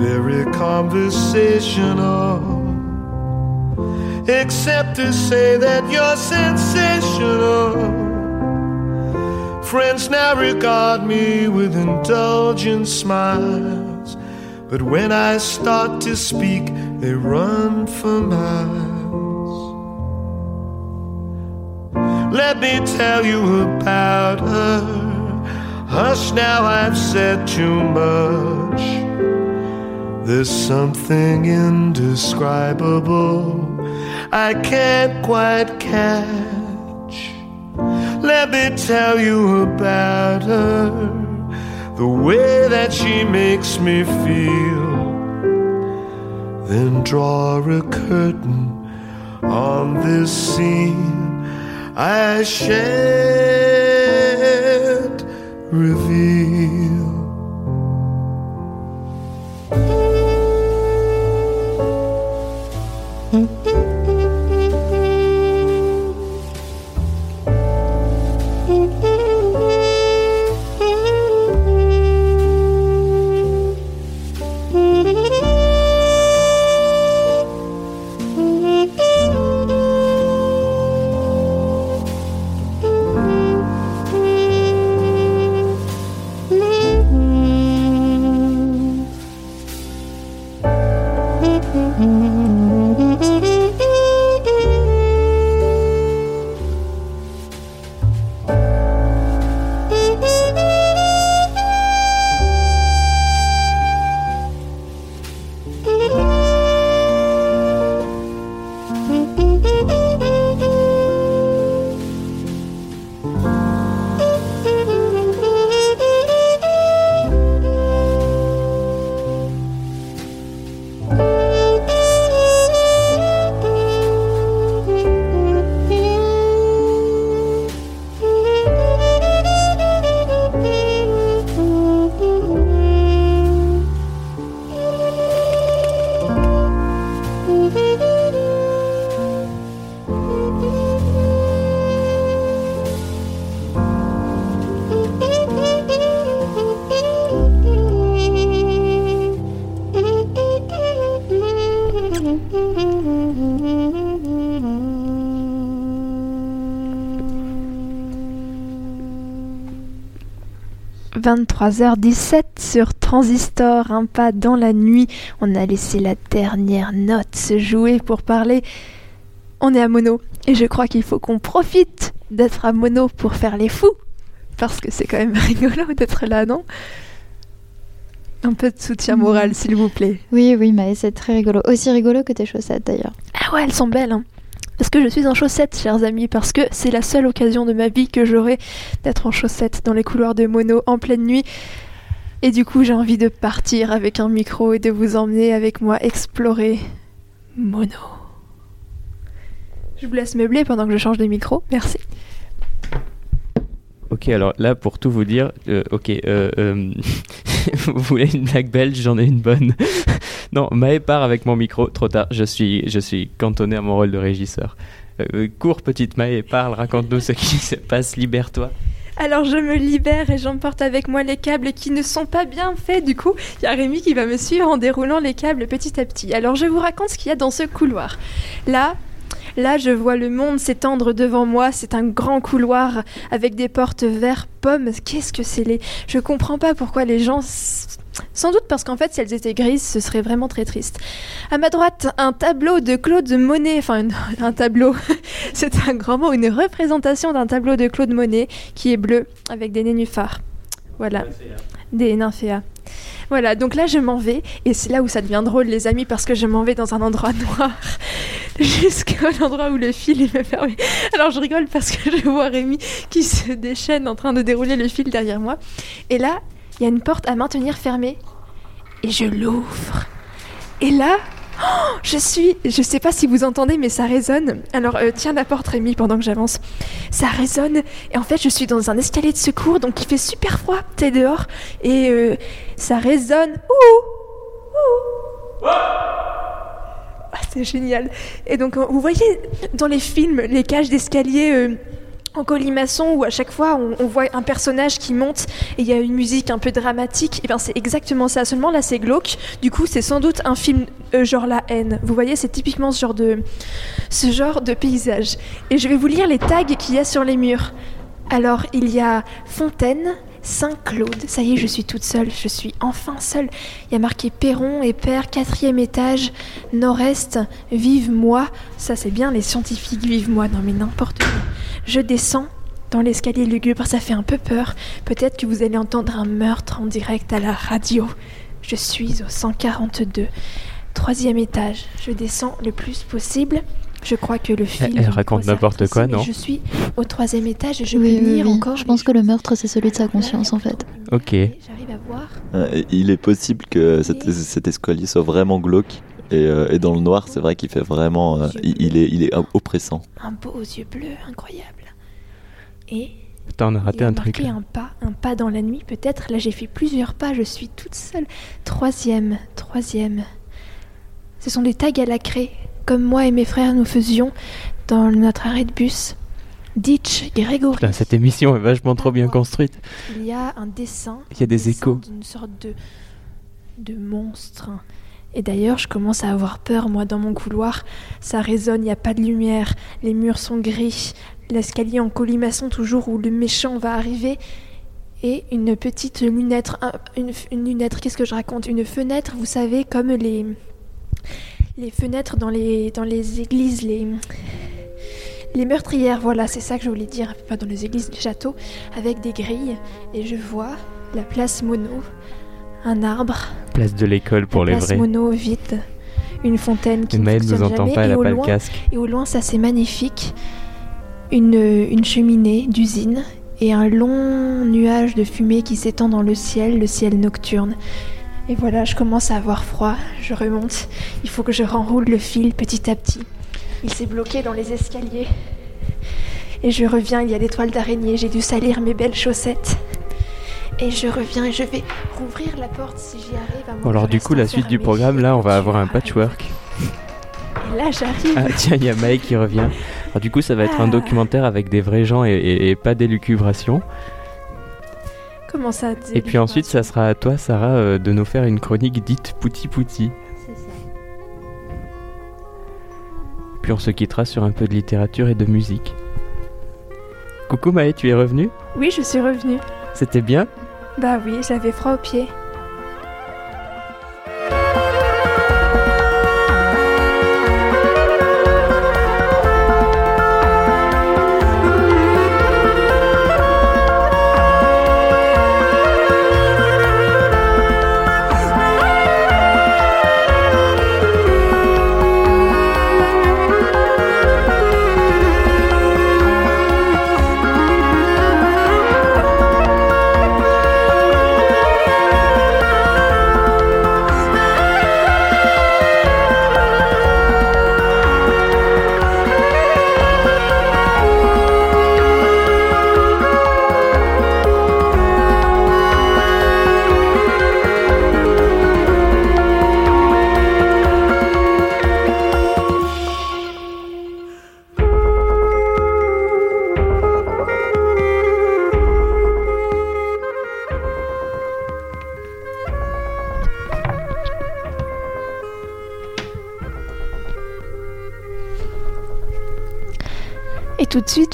very conversational except to say that you're sensational Friends now regard me with indulgent smiles. But when I start to speak, they run for miles. Let me tell you about her. Hush now, I've said too much. There's something indescribable I can't quite catch. Let me tell you about her, the way that she makes me feel. Then draw a curtain on this scene I shan't reveal. « 23h17 sur Transistor, un pas dans la nuit. On a laissé la dernière note se jouer pour parler. On est à Mono et je crois qu'il faut qu'on profite d'être à Mono pour faire les fous. Parce que c'est quand même rigolo d'être là, non? Un peu de soutien moral, s'il vous plaît. Oui, oui, mais c'est très rigolo. Aussi rigolo que tes chaussettes d'ailleurs. Ah ouais, elles sont belles. Hein. Parce que je suis en chaussettes, chers amis, parce que c'est la seule occasion de ma vie que j'aurai d'être en chaussettes dans les couloirs de Mono en pleine nuit. Et du coup, j'ai envie de partir avec un micro et de vous emmener avec moi explorer Mono. Je vous laisse meubler pendant que je change de micro. Merci. Ok, alors là, pour tout vous dire, euh, ok, euh, euh, vous voulez une blague belge, j'en ai une bonne. non, Maë part avec mon micro, trop tard, je suis, je suis cantonné à mon rôle de régisseur. Cours, petite Maë, parle, raconte-nous ce qui se passe, libère-toi. Alors je me libère et j'emporte avec moi les câbles qui ne sont pas bien faits. Du coup, il y a Rémi qui va me suivre en déroulant les câbles petit à petit. Alors je vous raconte ce qu'il y a dans ce couloir. Là, Là, je vois le monde s'étendre devant moi. C'est un grand couloir avec des portes vert pomme. Qu'est-ce que c'est les Je comprends pas pourquoi les gens. Sans doute parce qu'en fait, si elles étaient grises, ce serait vraiment très triste. À ma droite, un tableau de Claude Monet. Enfin, un tableau. c'est un grand mot. Une représentation d'un tableau de Claude Monet qui est bleu avec des nénuphars. Voilà. Des nymphéas. Voilà, donc là je m'en vais, et c'est là où ça devient drôle les amis, parce que je m'en vais dans un endroit noir, jusqu'à l'endroit où le fil est fermé. Alors je rigole parce que je vois Rémi qui se déchaîne en train de dérouler le fil derrière moi. Et là, il y a une porte à maintenir fermée, et je l'ouvre. Et là, oh, je suis, je sais pas si vous entendez, mais ça résonne. Alors euh, tiens la porte Rémi pendant que j'avance. Ça résonne et en fait je suis dans un escalier de secours donc il fait super froid, t'es dehors et euh, ça résonne. Ouh, ouh. Ah, c'est génial. Et donc vous voyez dans les films les cages d'escalier. euh, en colimaçon où à chaque fois on, voit un personnage qui monte et il y a une musique un peu dramatique, et bien c'est exactement ça. Seulement là c'est glauque. Du coup c'est sans doute un film euh, genre La haine. Vous voyez c'est typiquement ce genre de ce genre de paysage. Et je vais vous lire les tags qu'il y a sur les murs. Alors il y a Fontaine. Saint-Claude, ça y est, je suis toute seule, je suis enfin seule. Il y a marqué Perron et Père, quatrième étage, Nord-Est, vive moi. Ça c'est bien, les scientifiques vivent moi, non mais n'importe quoi. Je descends dans l'escalier lugubre, ça fait un peu peur. Peut-être que vous allez entendre un meurtre en direct à la radio. Je suis au 142, troisième étage. Je descends le plus possible. Je crois que le film. elle raconte n'importe quoi, non Je suis au troisième étage et je oui, peux oui, lire oui. encore. Je pense que le meurtre, c'est celui de sa conscience, en fait. Ok. J'arrive à voir. Euh, Il est possible que cet, cet escalier soit vraiment glauque. Et, euh, et dans le noir, c'est vrai qu'il fait vraiment. euh, il, il est, il est oppressant. Un beau aux yeux bleus, incroyable. Et Attends, on a il raté y a un truc. un pas, un pas dans la nuit peut-être. Là, j'ai fait plusieurs pas, je suis toute seule. Troisième, troisième. Ce sont des tags à la craie, comme moi et mes frères nous faisions dans notre arrêt de bus. Ditch, Grégory. Putain, cette émission est vachement trop bien construite. Il y a un dessin. Il y a des échos. D'une sorte de, de monstre. Et d'ailleurs, je commence à avoir peur, moi, dans mon couloir. Ça résonne, il n'y a pas de lumière. Les murs sont gris. L'escalier en colimaçon, toujours où le méchant va arriver. Et une petite lunette. un- une, une lunette, qu'est-ce que je raconte? Une fenêtre, vous savez, comme les. Les fenêtres dans les, dans les églises, les. Les meurtrières, voilà, c'est ça que je voulais dire, pas dans les églises, les châteaux, avec des grilles. Et je vois la place Mono, un arbre, Place de l'école pour les place vrais. Mono vide, une fontaine qui Une ne nous entend jamais, pas, elle et au pas le loin, casque. et au loin, ça c'est magnifique, une, une cheminée d'usine et un long nuage de fumée qui s'étend dans le ciel, le ciel nocturne. Et voilà, je commence à avoir froid, je remonte, il faut que je renroule le fil petit à petit. Il s'est bloqué dans les escaliers. Et je reviens, il y a des toiles d'araignée, j'ai dû salir mes belles chaussettes. Et je reviens et je vais rouvrir la porte si j'y arrive. à Bon, alors du coup, la suite du programme, là, on va avoir un patchwork. Et là, j'arrive. Ah tiens, il y a Maë qui revient. Alors du coup, ça va être un Ah. documentaire avec des vrais gens et, et- et pas d'élucubration. Comment ça Et puis ensuite, ça sera à toi, Sarah, euh, de nous faire une chronique dite pouti pouti. C'est ça. Puis on se quittera sur un peu de littérature et de musique. Coucou Maë, tu es revenue? Oui, je suis revenue. C'était bien? Bah oui, j'avais froid aux pieds.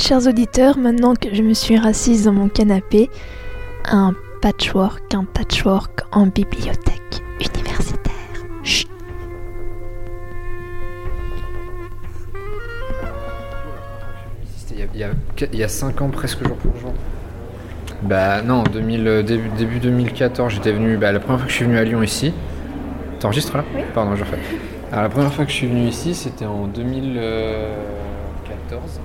Chers auditeurs, maintenant que je me suis rassise dans mon canapé, un patchwork, un patchwork en bibliothèque universitaire. Chut. Il y, a, il y a 5 ans, presque jour pour jour. Bah non, 2000, début, début 2014, j'étais venu. Bah, la première fois que je suis venu à Lyon ici. T'enregistres là? Oui. Pardon, je refais. Alors la première fois que je suis venu ici, c'était en 2014.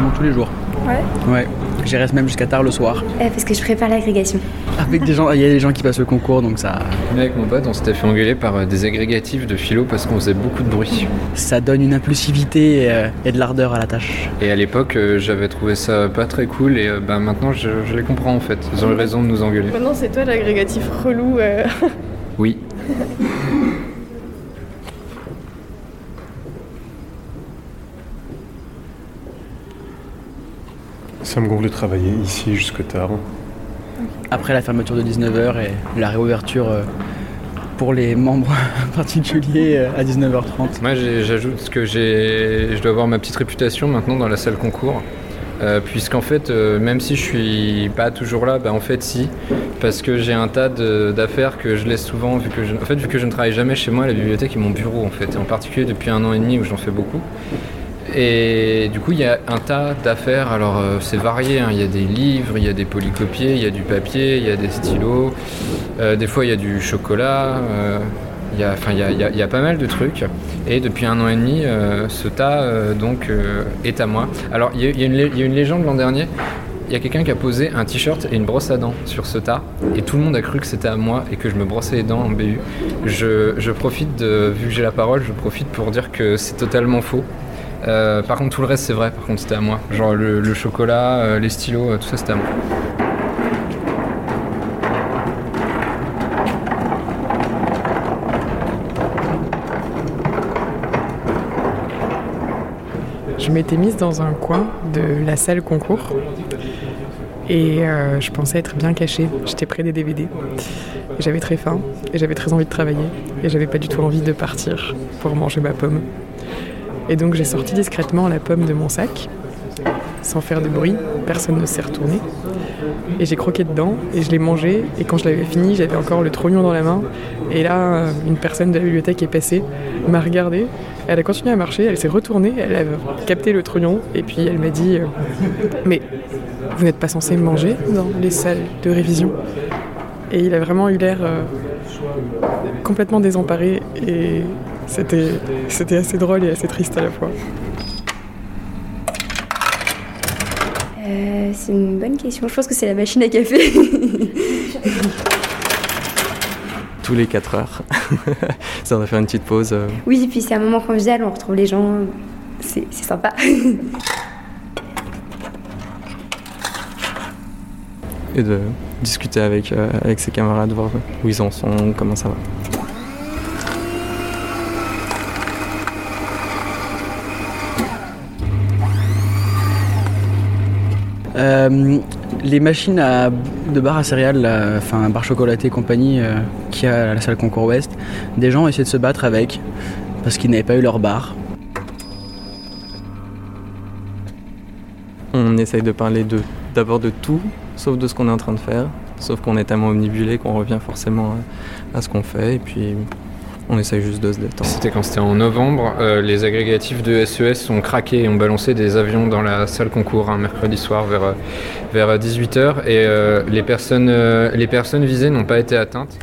Quasiment tous les jours. Ouais. Ouais. J'y reste même jusqu'à tard le soir. Eh, parce que je prépare l'agrégation. Avec des gens, il y a des gens qui passent le concours, donc ça, Mais avec mon pote, on s'était fait engueuler par euh, des agrégatifs de philo parce qu'on faisait beaucoup de bruit. ça donne une impulsivité et, euh, et de l'ardeur à la tâche. Et à l'époque, euh, j'avais trouvé ça pas très cool et euh, bah, maintenant je, je les comprends en fait. Ils ont eu raison de nous engueuler. Maintenant, c'est toi l'agrégatif relou. euh. Oui. Ça me gonfle de travailler ici jusque tard. Après la fermeture de 19h et la réouverture euh, pour les membres particuliers euh, à 19h30. Moi j'ajoute que j'ai, je dois avoir ma petite réputation maintenant dans la salle concours. Euh, Puisqu'en fait, euh, même si je suis pas toujours là, bah en fait si, parce que j'ai un tas de- d'affaires que je laisse souvent, vu que je, en fait vu que je ne travaille jamais chez moi, la bibliothèque est mon bureau en fait, et en particulier depuis un an et demi où j'en fais beaucoup. Et du coup, il y a un tas d'affaires. Alors, euh, c'est varié. hein. Il y a des livres, il y a des polycopiers, il y a du papier, il y a des stylos. Euh, des fois, il y a du chocolat. euh, il y a, pas mal de trucs. Et depuis un an et demi, euh, ce tas euh, donc euh, est à moi. Alors, il y a une légende l'an dernier. Il y a quelqu'un qui a posé un t-shirt et une brosse à dents sur ce tas, et tout le monde a cru que c'était à moi et que je me brossais les dents en BU. Je, je profite, de, vu que j'ai la parole, je profite pour dire que c'est totalement faux. Euh, par contre, tout le reste, c'est vrai. Par contre, c'était à moi. Genre le, chocolat, euh, les stylos, euh, tout ça, c'était à moi. Je m'étais mise dans un coin de la salle concours et je pensais être bien cachée. J'étais près des DVD. J'avais très faim et j'avais très envie de travailler et j'avais pas du tout envie de partir pour manger ma pomme. Et donc j'ai sorti discrètement la pomme de mon sac sans faire de bruit. Personne ne s'est retourné. Et j'ai croqué dedans et je l'ai mangé. Et quand je l'avais fini, j'avais encore le trognon dans la main. Et là, une personne de la bibliothèque est passée, m'a regardé. Elle a continué à marcher, elle s'est retournée, elle a capté le trognon. Et puis elle m'a dit euh, Mais vous n'êtes pas censé manger dans les salles de révision Et il a vraiment eu l'air euh, complètement désemparé. Et c'était c'était assez drôle et assez triste à la fois. Euh, c'est une bonne question. Je pense que c'est la machine à café. Tous les 4 heures. Ça va faire une petite pause. euh. oui, puis c'est un moment convivial, on retrouve les gens. C'est c'est sympa. et de discuter avec, euh, avec ses camarades, voir où ils en sont, comment ça va. Euh, les machines à, de bar à céréales, enfin bar chocolaté et compagnie, euh, qui a à la salle concours Ouest, des gens essaient de se battre avec parce qu'ils n'avaient pas eu leur bar. On essaye de parler de d'abord de tout, sauf de ce qu'on est en train de faire. Sauf qu'on est tellement omnibulé qu'on revient forcément à, à ce qu'on fait. Et puis on essaye juste de se détendre. C'était quand c'était en novembre. euh, les agrégatifs de SES ont craqué et ont balancé des avions dans la salle concours un mercredi soir vers, euh, vers 18h. Et euh, les, personnes, euh, les personnes visées n'ont pas été atteintes.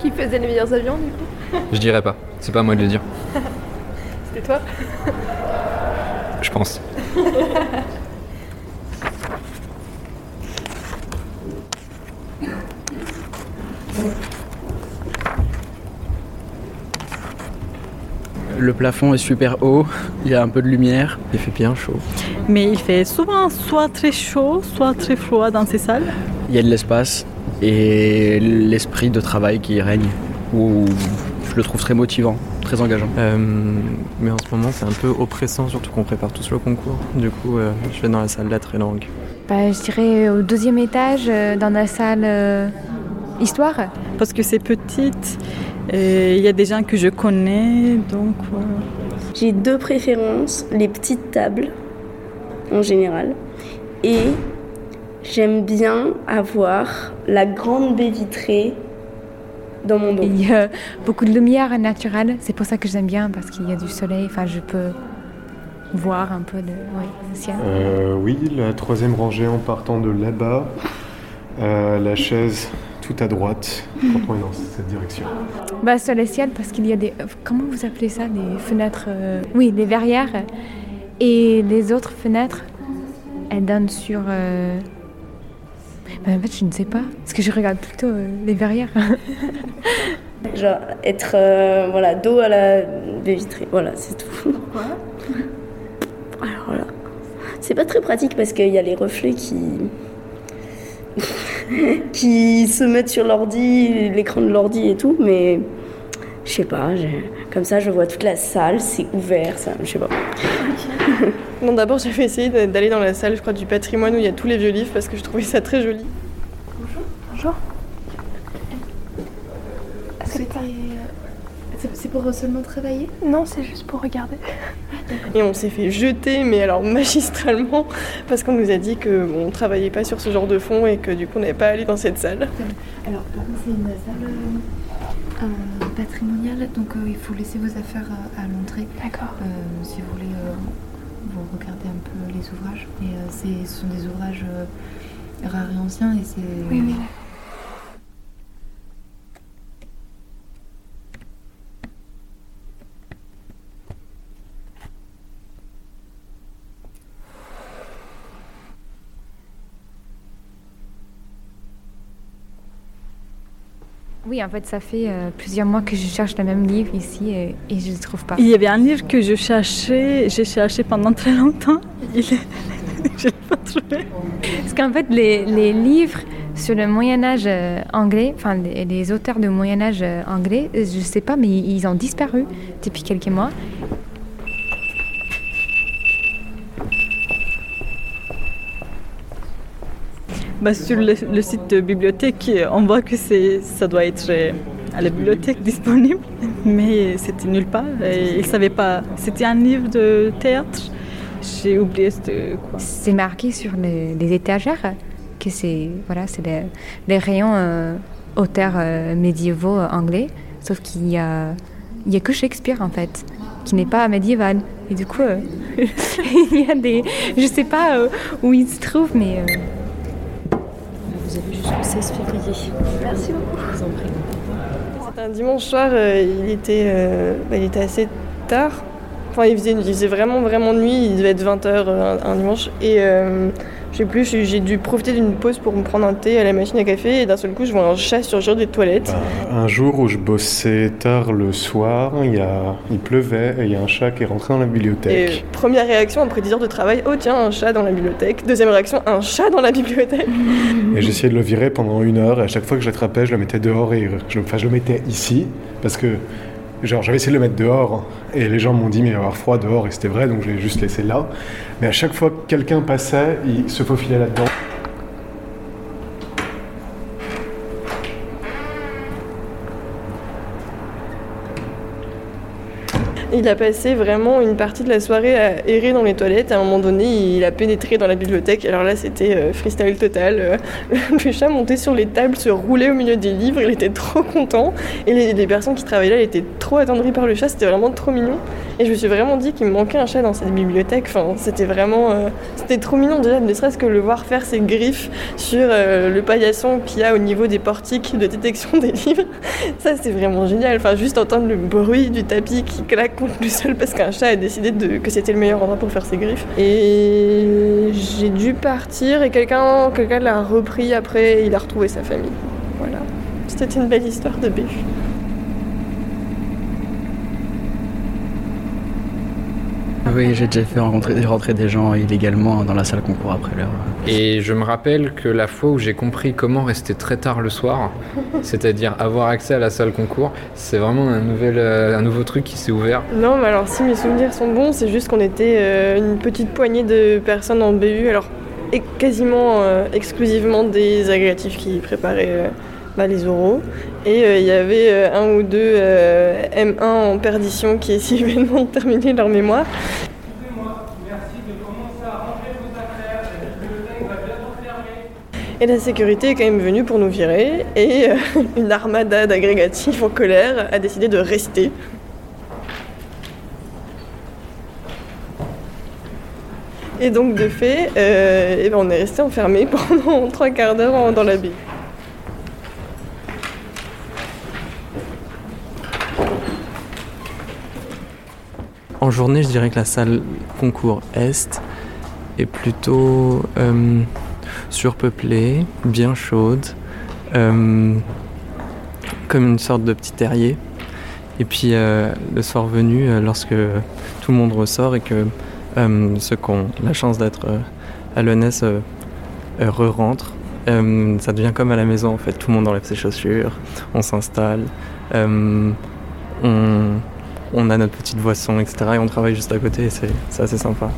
Qui faisait les meilleurs avions du coup? Je dirais pas. C'est pas à moi de le dire. C'était toi? Je pense. Le plafond est super haut, il y a un peu de lumière. Il fait bien chaud. Mais il fait souvent soit très chaud, soit très froid dans ces salles. Il y a de l'espace et l'esprit de travail qui règne. où je le trouve très motivant, très engageant. Euh, mais en ce moment, c'est un peu oppressant, surtout qu'on prépare tous le concours. Du coup, euh, je vais dans la salle lettres et langues. Bah, je dirais au deuxième étage, euh, dans la salle euh, histoire. Parce que c'est petite, et il y a des gens que je connais, donc voilà. J'ai deux préférences, les petites tables en général et j'aime bien avoir la grande baie vitrée dans mon dos. Il y a beaucoup de lumière naturelle, c'est pour ça que j'aime bien parce qu'il y a du soleil, enfin je peux voir un peu le, ouais, le ciel. Euh, oui, la troisième rangée en partant de là-bas. Euh, la chaise tout à droite quand on est dans cette direction. Bah sur le ciel parce qu'il y a des, comment vous appelez ça, des fenêtres, euh, oui, des verrières et les autres fenêtres, elles donnent sur... euh, bah, en fait je ne sais pas, parce que je regarde plutôt euh, les verrières. Genre être euh, voilà, dos à la baie vitrée, voilà, c'est tout. Alors voilà. C'est pas très pratique parce qu'il y a les reflets qui qui se mettent sur l'ordi, l'écran de l'ordi et tout, mais je sais pas, comme ça je vois toute la salle, c'est ouvert, ça, je sais pas. Non, d'abord, j'avais essayé d'aller dans la salle, je crois, du patrimoine où il y a tous les vieux livres parce que je trouvais ça très joli. Bonjour. C'est pour seulement travailler Non, c'est juste pour regarder. Et on s'est fait jeter, mais alors magistralement, parce qu'on nous a dit que bon, on travaillait pas sur ce genre de fond et que du coup on n'avait pas à aller dans cette salle. Alors, par contre, c'est une salle euh, euh, patrimoniale, donc euh, il faut laisser vos affaires à l'entrée. D'accord. Euh, si vous voulez, euh, vous regardez un peu les ouvrages. Et euh, c'est- ce sont des ouvrages euh, rares et anciens, et c'est. Oui, oui. Oui, en fait ça fait euh, plusieurs mois que je cherche le même livre ici et, et je ne le trouve pas. Il y avait un livre que je cherchais, j'ai cherché pendant très longtemps. Il est... je l'ai pas trouvé. Parce qu'en fait, les, les livres sur le Moyen Âge euh, anglais, enfin les, les auteurs de Moyen Âge euh, anglais, je sais pas, mais ils ont disparu depuis quelques mois. Bah, sur le, site de bibliothèque, on voit que ça doit être euh, à la bibliothèque disponible, mais c'était nulle part. Ils savaient pas. C'était un livre de théâtre. J'ai oublié c'était quoi. C'est marqué sur les, étagères que c'est voilà, les, rayons euh, auteurs euh, médiévaux anglais, sauf qu'il y a y a que Shakespeare en fait, qui n'est pas médiéval. Et du coup, euh, il y a des, je sais pas où il se trouve, mais Vous avez jusqu'au 16 février. Merci beaucoup. Je vous en prie. C'était un dimanche soir, euh, il, était, euh, bah, il était assez tard. Enfin, il faisait, il faisait vraiment, vraiment nuit, il devait être 20h un, un dimanche. Et euh, je sais plus, j'ai dû profiter d'une pause pour me prendre un thé à la machine à café et d'un seul coup, je vois un chat surgir des toilettes. Un jour où je bossais tard le soir, il, y a... il pleuvait et il y a un chat qui est rentré dans la Et bibliothèque. première réaction après 10 heures de travail, oh tiens, un chat dans la bibliothèque. Deuxième réaction, un chat dans la bibliothèque. Et j'essayais de le virer pendant une heure et à chaque fois que je l'attrapais, je le mettais dehors et je, enfin, je le mettais ici parce que genre j'avais essayé de le mettre dehors et les gens m'ont dit mais il va avoir froid dehors et c'était vrai donc je l'ai juste laissé là. Mais à chaque fois que quelqu'un passait, il se faufilait là-dedans. Il a passé vraiment une partie de la soirée à errer dans les toilettes. À un moment donné, il a pénétré dans la bibliothèque. Alors là, c'était euh, freestyle total. Euh, le chat montait sur les tables, se roulait au milieu des livres. Il était trop content. Et les, personnes qui travaillaient là étaient trop attendries par le chat. C'était vraiment trop mignon. Et je me suis vraiment dit qu'il me manquait un chat dans cette bibliothèque. Enfin, c'était vraiment. euh, c'était trop mignon déjà, ne serait-ce que le voir faire ses griffes sur le paillasson qu'il y a au niveau des portiques de détection des livres. Ça, c'est vraiment génial. Enfin, juste entendre le bruit du tapis qui claque le sol parce qu'un chat a décidé que c'était le meilleur endroit pour faire ses griffes. Et j'ai dû partir et quelqu'un l'a repris après. Il a retrouvé sa famille. Voilà. C'était une belle histoire de béfu. Oui, j'ai déjà fait rencontrer, rentrer des gens illégalement dans la salle concours après l'heure. Et je me rappelle que la fois où j'ai compris comment rester très tard le soir, c'est-à-dire avoir accès à la salle concours, c'est vraiment un, nouvel, euh, un nouveau truc qui s'est ouvert. Non, mais alors si mes souvenirs sont bons, c'est juste qu'on était euh, une petite poignée de personnes en BU, alors et quasiment euh, exclusivement des agrégatifs qui préparaient euh, bah, les oraux. Et euh, il y avait euh, un ou deux euh, M1 en perdition qui essayaient de terminer leur mémoire. Et la sécurité est quand même venue pour nous virer et une armada d'agrégatifs en colère a décidé de rester. Et donc de fait, eh ben, on est resté enfermé pendant trois quarts d'heure dans la baie. En journée, je dirais que la salle concours Est est plutôt euh, surpeuplée, bien chaude, euh, comme une sorte de petit terrier. Et puis euh, le soir venu, lorsque tout le monde ressort et que ceux qui ont la chance d'être à euh, re-rentrent, ça devient comme à la maison en fait. Tout le monde enlève ses chaussures, on s'installe, on, on a notre petite boisson, etc. Et on travaille juste à côté c'est c'est assez sympa.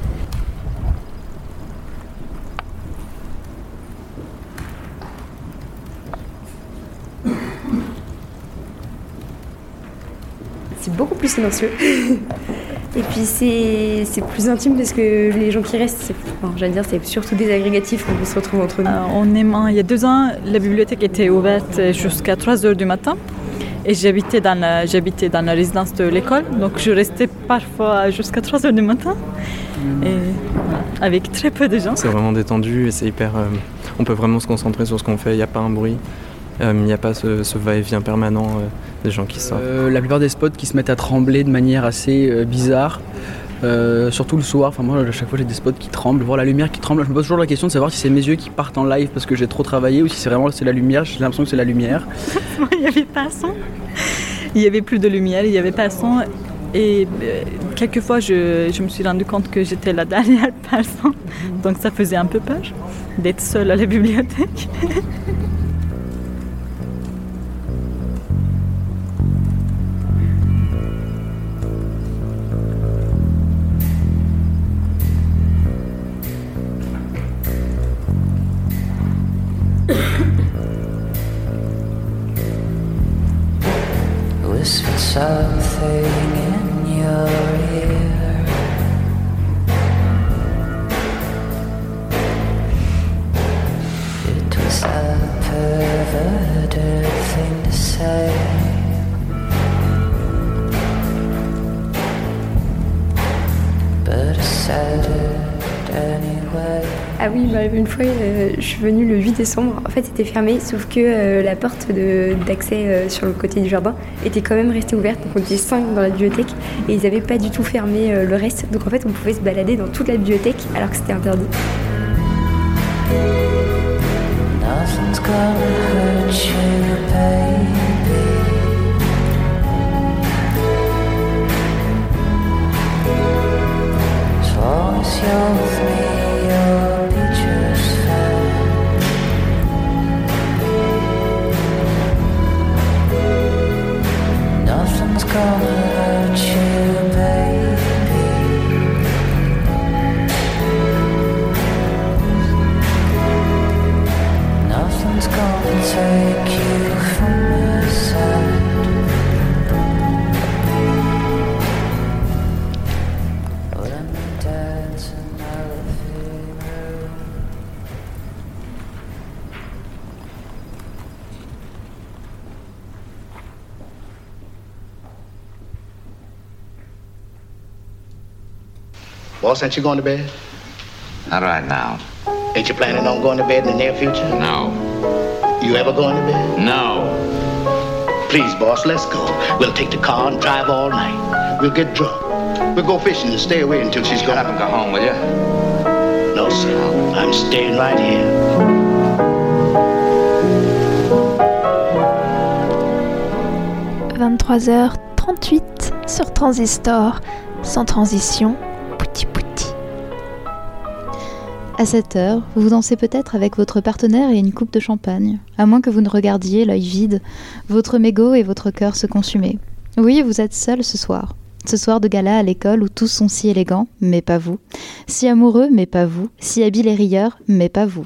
C'est beaucoup plus silencieux. Et puis c'est c'est plus intime parce que les gens qui restent, enfin, j'allais dire, c'est surtout des agrégatifs qu'on se retrouve entre nous. Euh, on aimant, il y a deux ans, la bibliothèque était ouverte jusqu'à 3 heures du matin. Et j'habitais dans, la, j'habitais dans la résidence de l'école, donc je restais parfois jusqu'à 3 heures du matin, et, voilà, avec très peu de gens. C'est vraiment détendu et c'est hyper. euh, on peut vraiment se concentrer sur ce qu'on fait, il n'y a pas un bruit, euh, il n'y a pas ce, ce va-et-vient permanent euh, des gens qui sortent. Euh, la plupart des spots qui se mettent à trembler de manière assez euh, bizarre. Euh, surtout le soir, enfin moi à chaque fois j'ai des spots qui tremblent, voir la lumière qui tremble, je me pose toujours la question de savoir si c'est mes yeux qui partent en live parce que j'ai trop travaillé ou si c'est vraiment la lumière, j'ai l'impression que c'est la lumière. il n'y avait pas son. Il n'y avait plus de lumière, il n'y avait pas son. Et euh, quelquefois, je, je me suis rendu compte que j'étais la dernière personne. Donc ça faisait un peu peur d'être seule à la bibliothèque. oui, bah, une fois, euh, je suis venue le 8 décembre. En fait, c'était fermé, sauf que euh, la porte d'accès euh, sur le côté du jardin était quand même restée ouverte. Donc, on était 5 dans la bibliothèque et ils n'avaient pas du tout fermé le reste. Donc, en fait, on pouvait se balader dans toute la bibliothèque alors que c'était interdit. go. Boss, ain't you going to bed? Not right now. Ain't you planning on going to bed in the near future? No. You ever going to bed? No. Please, boss, let's go. We'll take the car and drive all night. We'll get drunk. We'll go fishing and stay away until she's gone. Shut up and go home, will you? No, sir. I'm staying right here. 23h38 sur Transistor, sans transition, À cette heure, vous dansez peut-être avec votre partenaire et une coupe de champagne, à moins que vous ne regardiez, l'œil vide, votre mégot et votre cœur se consumer. Oui, vous êtes seul ce soir. Ce soir de gala à l'école où tous sont si élégants, mais pas vous. Si amoureux, mais pas vous. Si habiles et rieurs, mais pas vous.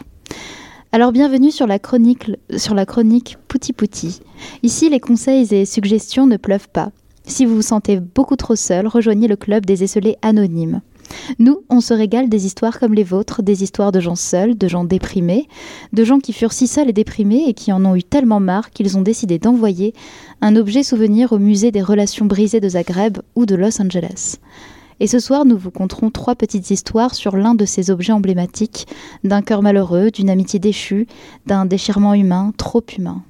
Alors bienvenue sur la chronique, sur la chronique Pouti Pouti. Ici, les conseils et suggestions ne pleuvent pas. Si vous vous sentez beaucoup trop seul, rejoignez le club des esselés anonymes. Nous, on se régale des histoires comme les vôtres, des histoires de gens seuls, de gens déprimés, de gens qui furent si seuls et déprimés et qui en ont eu tellement marre qu'ils ont décidé d'envoyer un objet souvenir au musée des relations brisées de Zagreb ou de Los Angeles. Et ce soir, nous vous conterons trois petites histoires sur l'un de ces objets emblématiques, d'un cœur malheureux, d'une amitié déchue, d'un déchirement humain trop humain.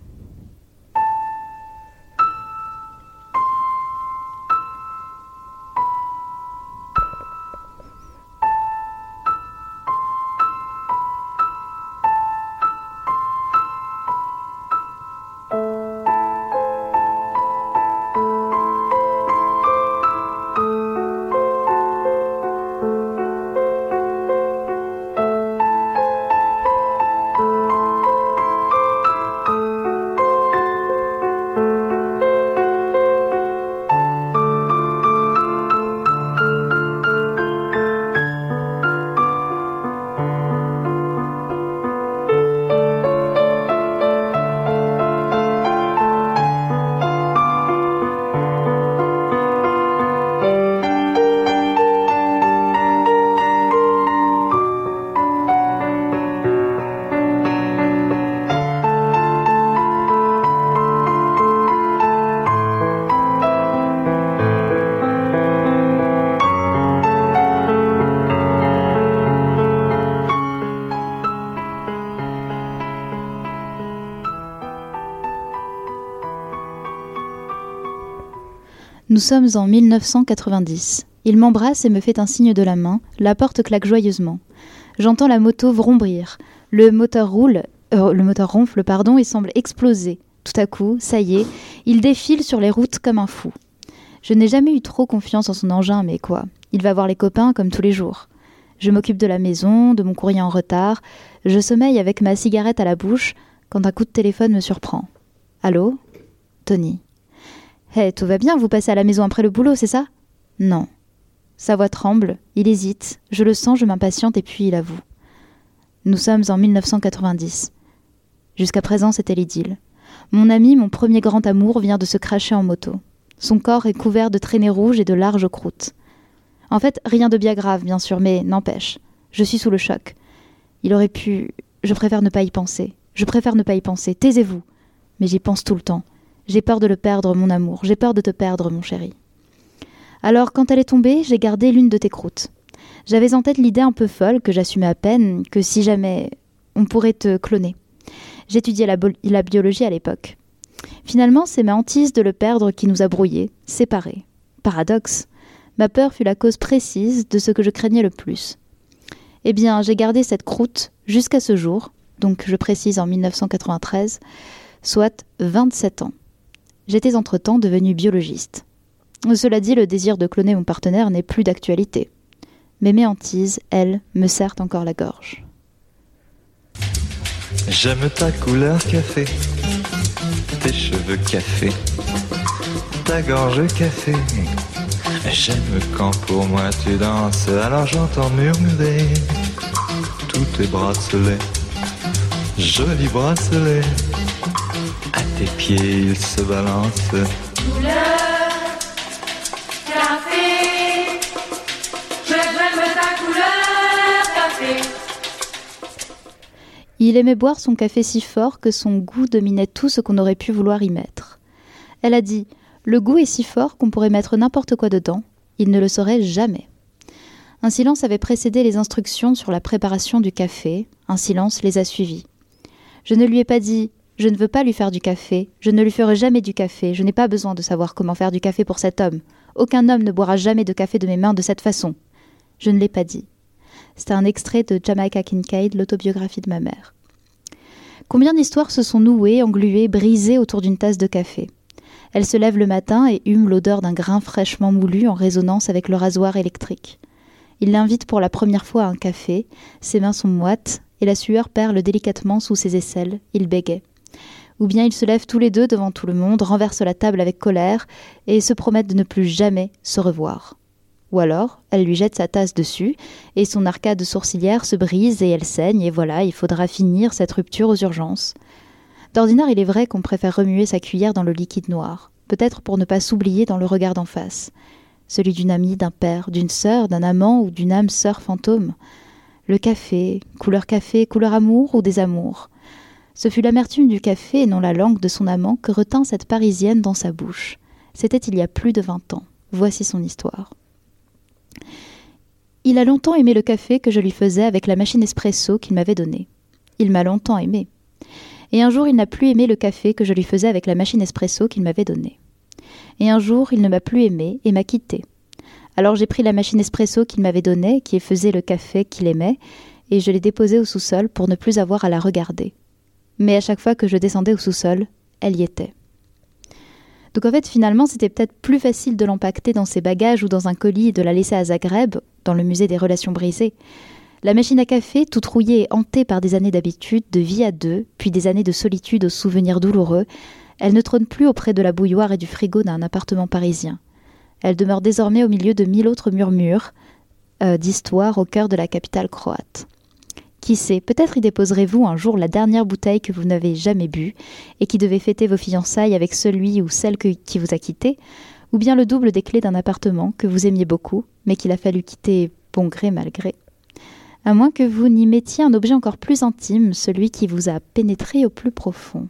Nous sommes en 1990. Il m'embrasse et me fait un signe de la main. La porte claque joyeusement. J'entends la moto vrombrir. Le moteur roule, euh, le moteur ronfle, pardon, et semble exploser. Tout à coup, ça y est, il défile sur les routes comme un fou. Je n'ai jamais eu trop confiance en son engin, mais quoi Il va voir les copains comme tous les jours. Je m'occupe de la maison, de mon courrier en retard. Je sommeille avec ma cigarette à la bouche quand un coup de téléphone me surprend. Allô? Tony. Hé, tout va bien, vous passez à la maison après le boulot, c'est ça? Non. Sa voix tremble, il hésite, je le sens, je m'impatiente et puis il avoue. Nous sommes en 1990. Jusqu'à présent, c'était l'idylle. Mon ami, mon premier grand amour, vient de se cracher en moto. Son corps est couvert de traînées rouges et de larges croûtes. En fait, rien de bien grave, bien sûr, mais n'empêche. Je suis sous le choc. Il aurait pu. Je préfère ne pas y penser. Je préfère ne pas y penser. Taisez-vous. Mais j'y pense tout le temps. J'ai peur de le perdre, mon amour. J'ai peur de te perdre, mon chéri. Alors, quand elle est tombée, j'ai gardé l'une de tes croûtes. J'avais en tête l'idée un peu folle, que j'assumais à peine, que si jamais on pourrait te cloner. J'étudiais la, biologie à l'époque. Finalement, c'est ma hantise de le perdre qui nous a brouillés, séparés. Paradoxe. Ma peur fut la cause précise de ce que je craignais le plus. Eh bien, j'ai gardé cette croûte jusqu'à ce jour, donc je précise en 1993, soit 27 ans. J'étais entre-temps devenu biologiste. Cela dit, le désir de cloner mon partenaire n'est plus d'actualité. Mais mes hantises, elles, me serrent encore la gorge. J'aime ta couleur café, tes cheveux café, ta gorge café. J'aime quand pour moi tu danses, alors j'entends murmurer tous tes bracelets, jolis bracelets tes pieds, ils se balancent. Couleur, café, je café. Il aimait boire son café si fort que son goût dominait tout ce qu'on aurait pu vouloir y mettre. Elle a dit Le goût est si fort qu'on pourrait mettre n'importe quoi dedans, il ne le saurait jamais. Un silence avait précédé les instructions sur la préparation du café, un silence les a suivies. Je ne lui ai pas dit je ne veux pas lui faire du café, je ne lui ferai jamais du café, je n'ai pas besoin de savoir comment faire du café pour cet homme. Aucun homme ne boira jamais de café de mes mains de cette façon. Je ne l'ai pas dit. C'était un extrait de Jamaica Kincaid, l'autobiographie de ma mère. Combien d'histoires se sont nouées, engluées, brisées autour d'une tasse de café? Elle se lève le matin et hume l'odeur d'un grain fraîchement moulu en résonance avec le rasoir électrique. Il l'invite pour la première fois à un café, ses mains sont moites et la sueur perle délicatement sous ses aisselles, il bégait. Ou bien ils se lèvent tous les deux devant tout le monde, renversent la table avec colère et se promettent de ne plus jamais se revoir. Ou alors, elle lui jette sa tasse dessus, et son arcade sourcilière se brise et elle saigne, et voilà, il faudra finir cette rupture aux urgences. D'ordinaire, il est vrai qu'on préfère remuer sa cuillère dans le liquide noir, peut-être pour ne pas s'oublier dans le regard d'en face, celui d'une amie, d'un père, d'une sœur, d'un amant ou d'une âme sœur fantôme. Le café, couleur café, couleur amour ou désamour. Ce fut l'amertume du café et non la langue de son amant que retint cette Parisienne dans sa bouche. C'était il y a plus de vingt ans. Voici son histoire. Il a longtemps aimé le café que je lui faisais avec la machine espresso qu'il m'avait donnée. Il m'a longtemps aimé. Et un jour, il n'a plus aimé le café que je lui faisais avec la machine espresso qu'il m'avait donnée. Et un jour, il ne m'a plus aimé et m'a quitté. Alors j'ai pris la machine espresso qu'il m'avait donnée, qui faisait le café qu'il aimait, et je l'ai déposée au sous-sol pour ne plus avoir à la regarder. Mais à chaque fois que je descendais au sous-sol, elle y était. Donc en fait, finalement, c'était peut-être plus facile de l'empacter dans ses bagages ou dans un colis et de la laisser à Zagreb, dans le musée des relations brisées. La machine à café, toute rouillée et hantée par des années d'habitude, de vie à deux, puis des années de solitude aux souvenirs douloureux, elle ne trône plus auprès de la bouilloire et du frigo d'un appartement parisien. Elle demeure désormais au milieu de mille autres murmures euh, d'histoire au cœur de la capitale croate. Qui sait, peut-être y déposerez-vous un jour la dernière bouteille que vous n'avez jamais bu et qui devait fêter vos fiançailles avec celui ou celle qui vous a quitté, ou bien le double des clés d'un appartement que vous aimiez beaucoup, mais qu'il a fallu quitter bon gré mal gré. À moins que vous n'y mettiez un objet encore plus intime, celui qui vous a pénétré au plus profond.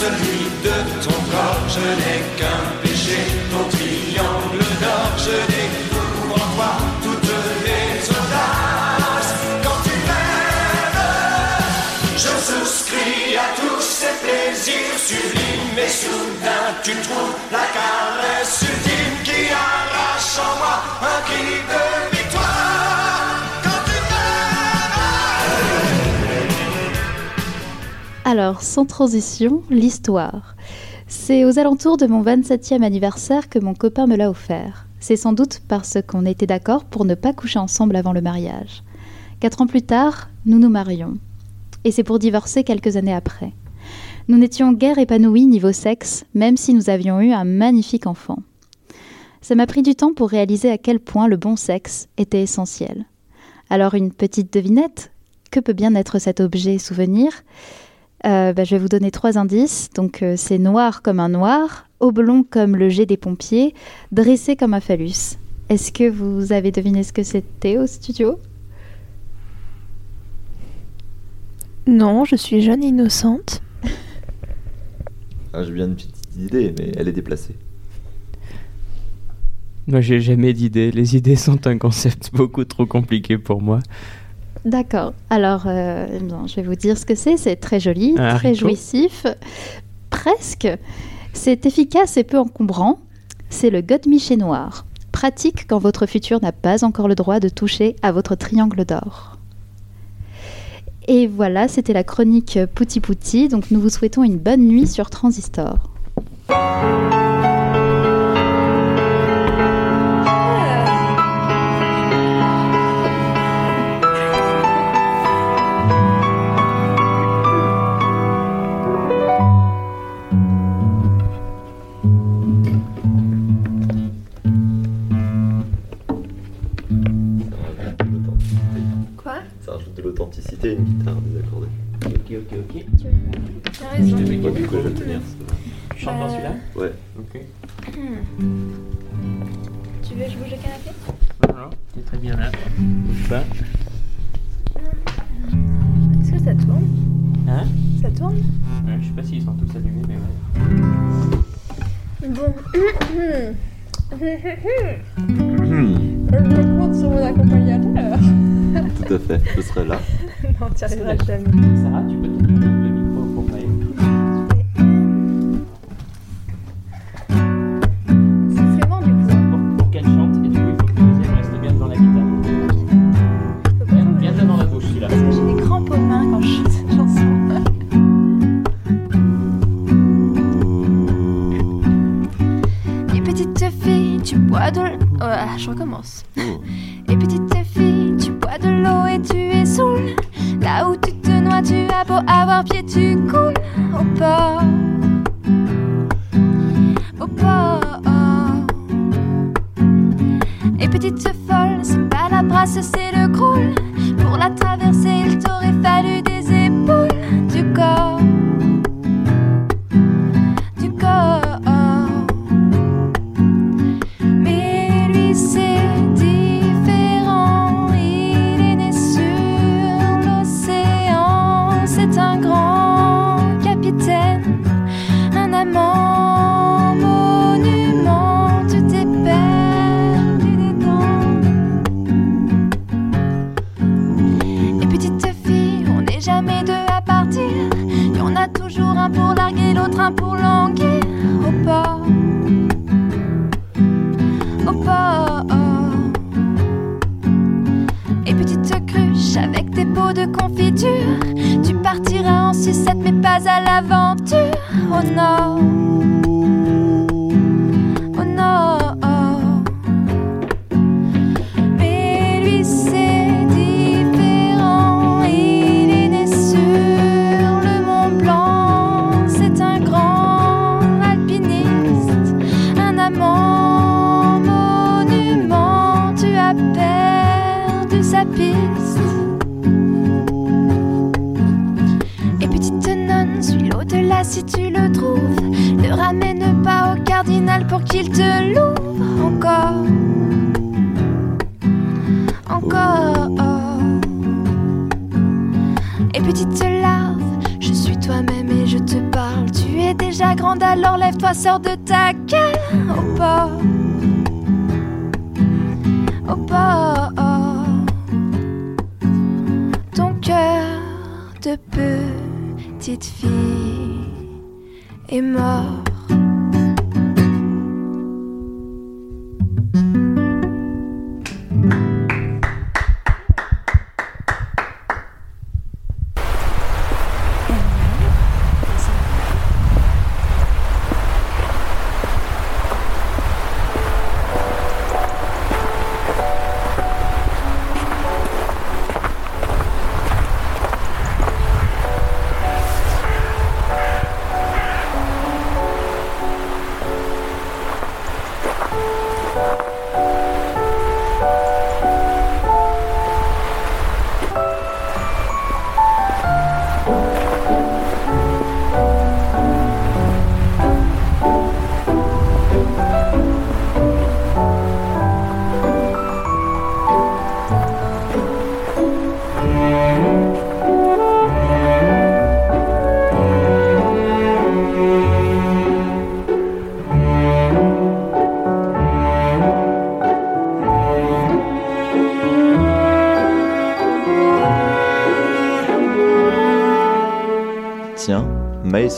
Celui de ton corps. Je n'ai qu'un péché, ton triangle d'or. Je découvre en toi toutes les audaces. Quand tu m'aimes, je souscris à tous ces plaisirs sublimes. Et soudain, tu trouves la Alors, sans transition, l'histoire. C'est aux alentours de mon 27e anniversaire que mon copain me l'a offert. C'est sans doute parce qu'on était d'accord pour ne pas coucher ensemble avant le mariage. Quatre ans plus tard, nous nous marions. Et c'est pour divorcer quelques années après. Nous n'étions guère épanouis niveau sexe, même si nous avions eu un magnifique enfant. Ça m'a pris du temps pour réaliser à quel point le bon sexe était essentiel. Alors une petite devinette, que peut bien être cet objet souvenir? Euh, bah, Je vais vous donner trois indices. Donc euh, c'est noir comme un noir, oblong comme le jet des pompiers, dressé comme un phallus. Est-ce que vous avez deviné ce que c'était au studio? Non, je suis jeune et innocente. Ah, J'ai bien une petite idée, mais elle est déplacée. Moi, j'ai jamais d'idées. Les idées sont un concept beaucoup trop compliqué pour moi. D'accord. Alors, euh, je vais vous dire ce que c'est. C'est très joli, Un très haricot jouissif. Presque. C'est efficace et peu encombrant. C'est le godemiché noir. Pratique quand votre futur n'a pas encore le droit de toucher à votre triangle d'or. Et voilà, c'était la chronique Pouti Pouti. Donc, nous vous souhaitons une bonne nuit sur Transistor. L'authenticité, une guitare désaccordée. Ok, ok, ok. T'as raison. Je te mets quoi, du coup, je vais tenir. Tu chantes dans celui-là Ouais. Ok. Tu veux que je bouge le canapé? Non, c'est très bien là. Bouge pas. Est-ce que ça tourne? Hein? Ça tourne? Ouais, Je sais pas s'ils sont tous allumés, mais ouais. Bon. Euh, je me compte mon accompagnateur. Tout à fait, je serai là. non, tu arriveras jamais. Sarah, tu peux te prendre le micro pour Maïm C'est vraiment du coup. Pour, pour qu'elle chante, et du coup, il faut que le deuxième reste bien devant la guitare. Bien, bien devant la bouche, là. Parce que j'ai des crampes aux mains quand je chante. Tu bois de l'- Ouais, je recommence. Et petite fille, tu bois de l'eau et tu es saoul. Là où tu te noies, tu as beau avoir pied, tu coules au port. Au port. Et petite folle, c'est pas la brasse, c'est le crawl.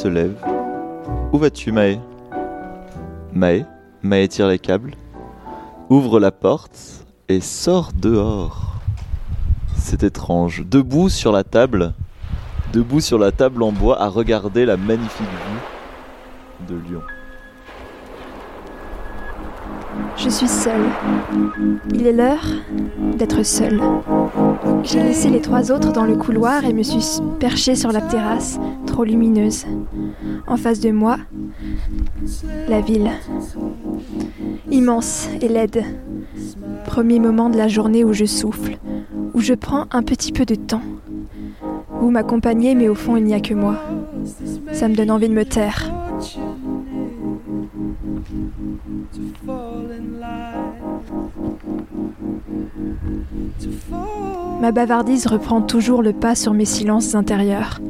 Lève. Où vas-tu, Maë? Maë Maë tire les câbles, ouvre la porte et sort dehors. C'est étrange. Debout sur la table, debout sur la table en bois à regarder la magnifique vue de Lyon. Je suis seule. Il est l'heure d'être seule. J'ai laissé les trois autres dans le couloir et me suis perchée sur la terrasse, trop lumineuse. En face de moi, la ville. Immense et laide. Premier moment de la journée où je souffle, où je prends un petit peu de temps. Vous m'accompagnez, mais au fond, il n'y a que moi. Ça me donne envie de me taire. Ma bavardise reprend toujours le pas sur mes silences intérieurs.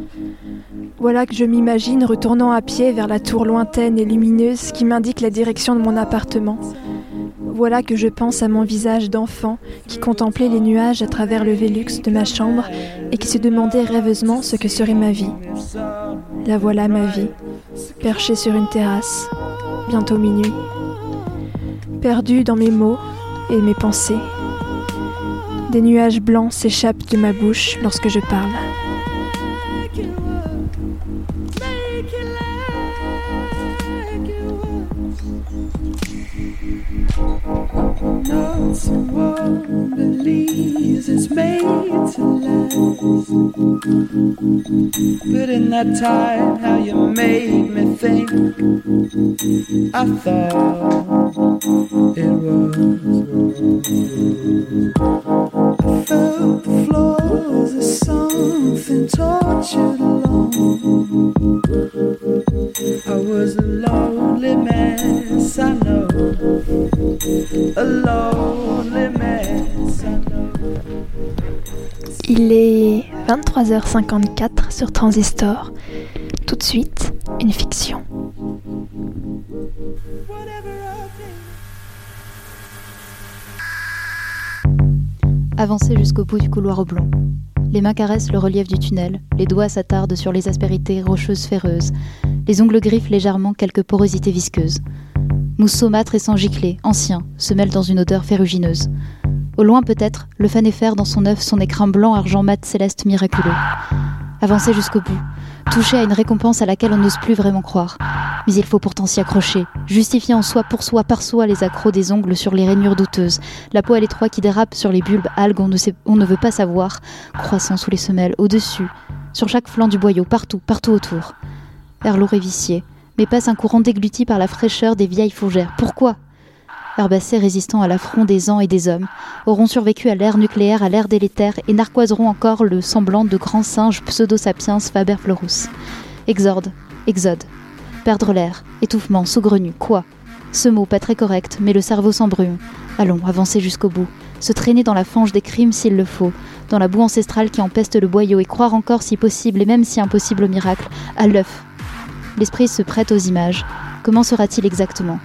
Voilà que je m'imagine retournant à pied vers la tour lointaine et lumineuse qui m'indique la direction de mon appartement. Voilà que je pense à mon visage d'enfant qui contemplait les nuages à travers le Vélux de ma chambre et qui se demandait rêveusement ce que serait ma vie. La voilà ma vie, perchée sur une terrasse, bientôt minuit, perdue dans mes mots et mes pensées. Des nuages blancs s'échappent de ma bouche lorsque je parle. Not someone believes it's made to last. But in that time, how you made me think, I thought it was. I felt the floors something tortured alone. I was a lonely mess, I know. A lonely mess, I know. Il est 23h54 sur Transistor. Tout de suite, une fiction. Avancez jusqu'au bout du couloir oblong. Les mains caressent le relief du tunnel, les doigts s'attardent sur les aspérités rocheuses ferreuses, les ongles griffent légèrement quelques porosités visqueuses. Mousse saumâtre et sang giclé, ancien, se mêle dans une odeur ferrugineuse. Au loin peut-être, le fanéfer dans son œuf son écrin blanc argent mat céleste miraculeux. Avancez jusqu'au bout, toucher à une récompense à laquelle on n'ose plus vraiment croire. Mais il faut pourtant s'y accrocher, justifier en soi pour soi par soi les accros des ongles sur les rainures douteuses, la peau à l'étroit qui dérape sur les bulbes algues on ne, veut pas savoir, croissant sous les semelles, au-dessus, sur chaque flanc du boyau, partout, partout autour. Air lourd et vicié, mais passe un courant dégluti par la fraîcheur des vieilles fougères. Pourquoi? Herbacées résistant à l'affront des ans et des hommes, auront survécu à l'ère nucléaire, à l'ère délétère, et narquoiseront encore le semblant de grands singes pseudo-sapiens Faber Fleurus. Exorde, exode, perdre l'air, étouffement, saugrenu, quoi? Ce mot pas très correct, mais le cerveau s'embrume. Allons, avancer jusqu'au bout, se traîner dans la fange des crimes s'il le faut, dans la boue ancestrale qui empeste le boyau, et croire encore si possible, et même si impossible au miracle, à l'œuf. L'esprit se prête aux images. Comment sera-t-il exactement?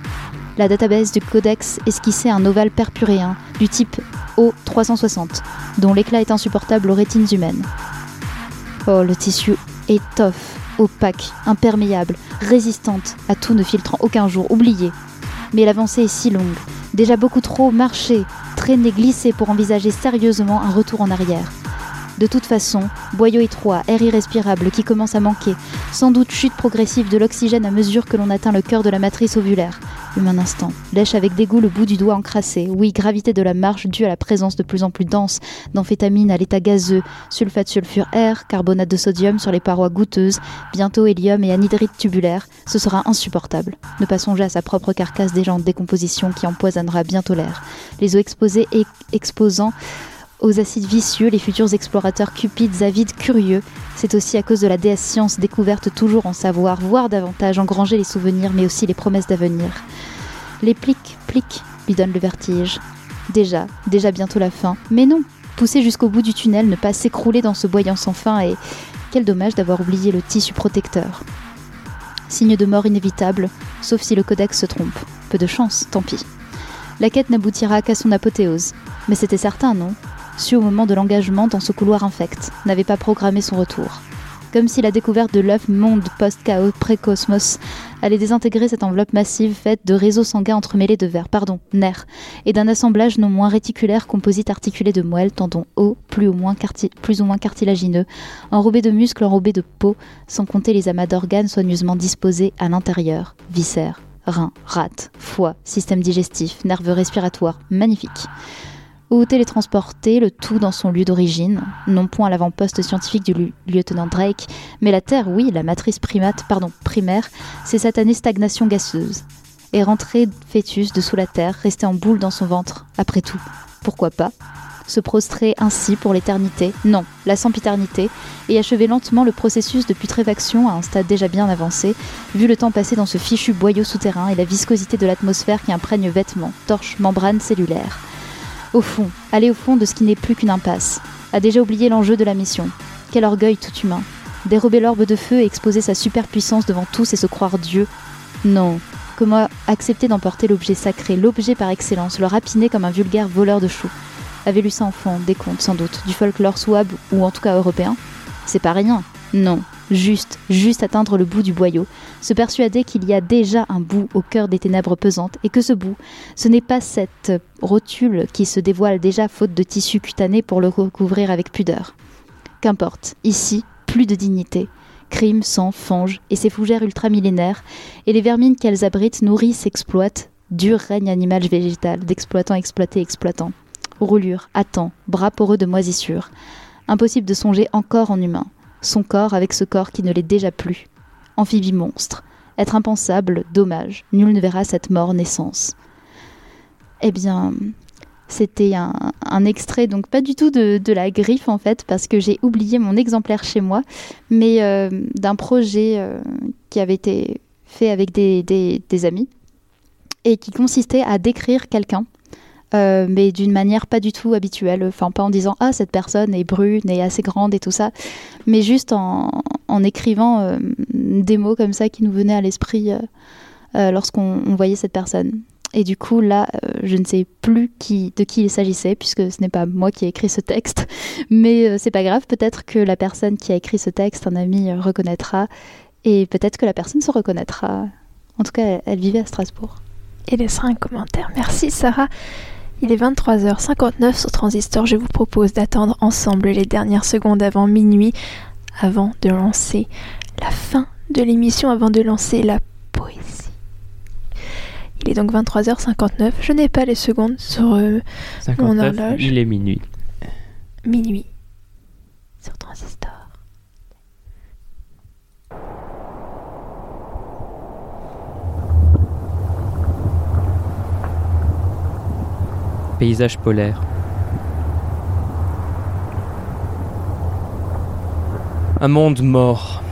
La database du codex esquissait un ovale perpuréen du type O360, dont l'éclat est insupportable aux rétines humaines. Oh, le tissu étoffe, opaque, imperméable, résistante, à tout ne filtrant aucun jour, oublié. Mais l'avancée est si longue, déjà beaucoup trop marché, traîné, glissé pour envisager sérieusement un retour en arrière. De toute façon, boyau étroit, air irrespirable qui commence à manquer, sans doute chute progressive de l'oxygène à mesure que l'on atteint le cœur de la matrice ovulaire. Humain instant, lèche avec dégoût le bout du doigt encrassé. Oui, gravité de la marche due à la présence de plus en plus dense d'amphétamines à l'état gazeux, sulfate sulfure R, carbonate de sodium sur les parois goûteuses, bientôt hélium et anhydrite tubulaire. Ce sera insupportable. Ne pas songer à sa propre carcasse déjà en décomposition qui empoisonnera bientôt l'air. Les eaux exposées et exposant aux acides vicieux, les futurs explorateurs cupides, avides, curieux. C'est aussi à cause de la déesse science découverte toujours en savoir, voire davantage, engranger les souvenirs, mais aussi les promesses d'avenir. Les plics, plics, lui donnent le vertige. Déjà, déjà bientôt la fin. Mais non, pousser jusqu'au bout du tunnel, ne pas s'écrouler dans ce boyant sans fin, et quel dommage d'avoir oublié le tissu protecteur. Signe de mort inévitable, sauf si le codex se trompe. Peu de chance, tant pis. La quête n'aboutira qu'à son apothéose. Mais c'était certain, non? Su au moment de l'engagement dans ce couloir infect, n'avait pas programmé son retour. Comme si la découverte de l'œuf monde post-chaos pré-cosmos allait désintégrer cette enveloppe massive faite de réseaux sanguins entremêlés de verres, pardon, nerfs, et d'un assemblage non moins réticulaire composite articulé de moelles, tendons hauts, plus ou, moins carti- plus ou moins cartilagineux, enrobés de muscles, enrobés de peau, sans compter les amas d'organes soigneusement disposés à l'intérieur, viscères, reins, rate, foie, système digestif, nerveux respiratoire, magnifique ou télétransporter le tout dans son lieu d'origine, non point à l'avant-poste scientifique du lieutenant Drake, mais la Terre, oui, la matrice primate, pardon, primaire, c'est satanée stagnation gazeuse. Et rentrer fœtus de sous la Terre, rester en boule dans son ventre, après tout, pourquoi pas se prostrer ainsi pour l'éternité, non, la sempiternité, et achever lentement le processus de putréfaction à un stade déjà bien avancé, vu le temps passé dans ce fichu boyau souterrain et la viscosité de l'atmosphère qui imprègne vêtements, torches, membranes cellulaires. Au fond, aller au fond de ce qui n'est plus qu'une impasse. A déjà oublié l'enjeu de la mission. Quel orgueil tout humain. Dérober l'orbe de feu et exposer sa superpuissance devant tous et se croire Dieu. Non. Comment accepter d'emporter l'objet sacré, l'objet par excellence, le rapiner comme un vulgaire voleur de choux? Avait lu ça enfant, des contes sans doute, du folklore souabe ou en tout cas européen? C'est pas rien. Non. Juste, juste atteindre le bout du boyau, se persuader qu'il y a déjà un bout au cœur des ténèbres pesantes et que ce bout, ce n'est pas cette rotule qui se dévoile déjà faute de tissu cutané pour le recouvrir avec pudeur. Qu'importe, ici, plus de dignité. Crime, sang, fange et ces fougères ultramillénaires, et les vermines qu'elles abritent nourrissent, exploitent, Dur règne animal végétal, d'exploitant exploité exploitant. Roulure, attend, bras poreux de moisissure. Impossible de songer encore en humain. Son corps avec ce corps qui ne l'est déjà plus. Amphibie monstre. Être impensable, dommage. Nul ne verra cette mort naissance. Eh bien, c'était un, extrait, donc pas du tout de, la griffe en fait, parce que j'ai oublié mon exemplaire chez moi, mais euh, d'un projet euh, qui avait été fait avec des amis et qui consistait à décrire quelqu'un. Euh, mais d'une manière pas du tout habituelle, enfin pas en disant ah cette personne est brune et assez grande et tout ça, mais juste en, écrivant euh, des mots comme ça qui nous venaient à l'esprit euh, lorsqu'on on voyait cette personne. Et du coup, là, je ne sais plus de qui il s'agissait, puisque ce n'est pas moi qui ai écrit ce texte. Mais c'est pas grave, peut-être que la personne qui a écrit ce texte, un ami, reconnaîtra. Et peut-être que la personne se reconnaîtra. En tout cas, elle, elle vivait à Strasbourg. Et laissera un commentaire. Merci Sarah. Il est 23h59 sur Transistor. Je vous propose d'attendre ensemble les dernières secondes avant minuit, avant de lancer la fin de l'émission, avant de lancer la poésie. Il est donc 23h59. Je n'ai pas les secondes sur euh, mon 59, horloge. il est minuit. Minuit sur Transistor. Paysage polaire. Un monde mort,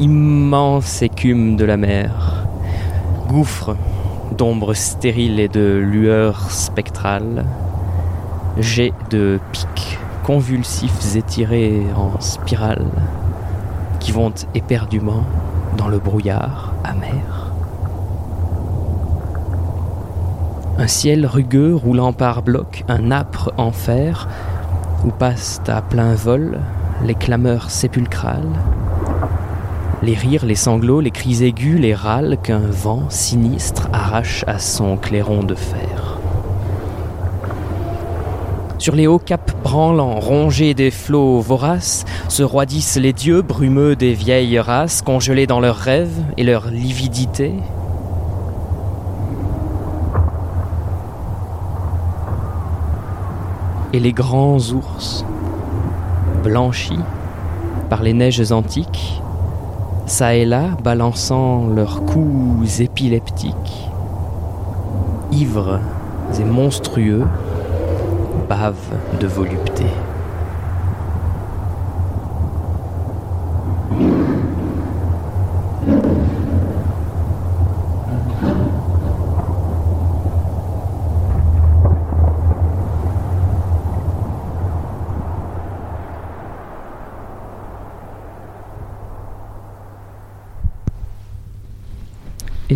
immense écume de la mer, gouffre d'ombres stériles et de lueurs spectrales, jets de pics convulsifs étirés en spirale qui vont éperdument dans le brouillard amer. Un ciel rugueux roulant par blocs, un âpre enfer où passent à plein vol les clameurs sépulcrales, les rires, les sanglots, les cris aigus, les râles qu'un vent sinistre arrache à son clairon de fer. Sur les hauts caps branlants, rongés des flots voraces, se roidissent les dieux brumeux des vieilles races, congelés dans leurs rêves et leur lividité, et les grands ours, blanchis par les neiges antiques, ça et là balançant leurs coups épileptiques, ivres et monstrueux, bavent de volupté.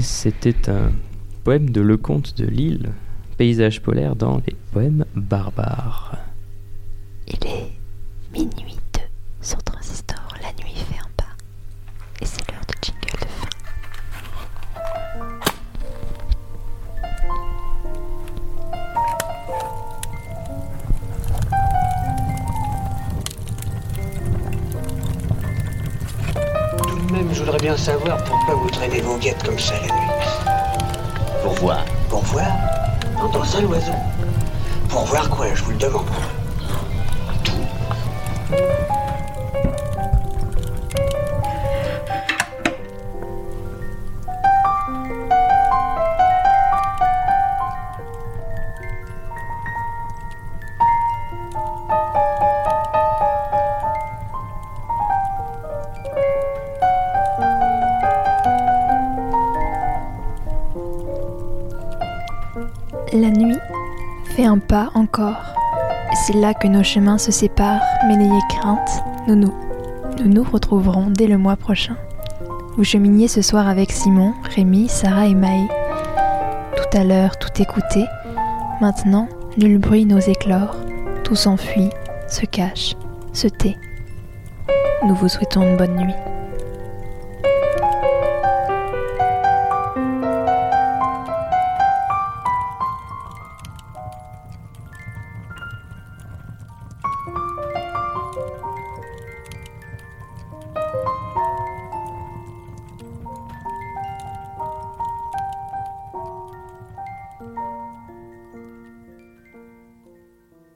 C'était un poème de Lecomte de Lille, paysage polaire dans les poèmes barbares. Que nos chemins se séparent, mais n'ayez crainte, nous nous, nous nous retrouverons dès le mois prochain. Vous cheminiez ce soir avec Simon, Rémi, Sarah et Maë. Tout à l'heure, tout écouté. Maintenant, nul bruit n'ose éclore. Tout s'enfuit, se cache, se tait. Nous vous souhaitons une bonne nuit.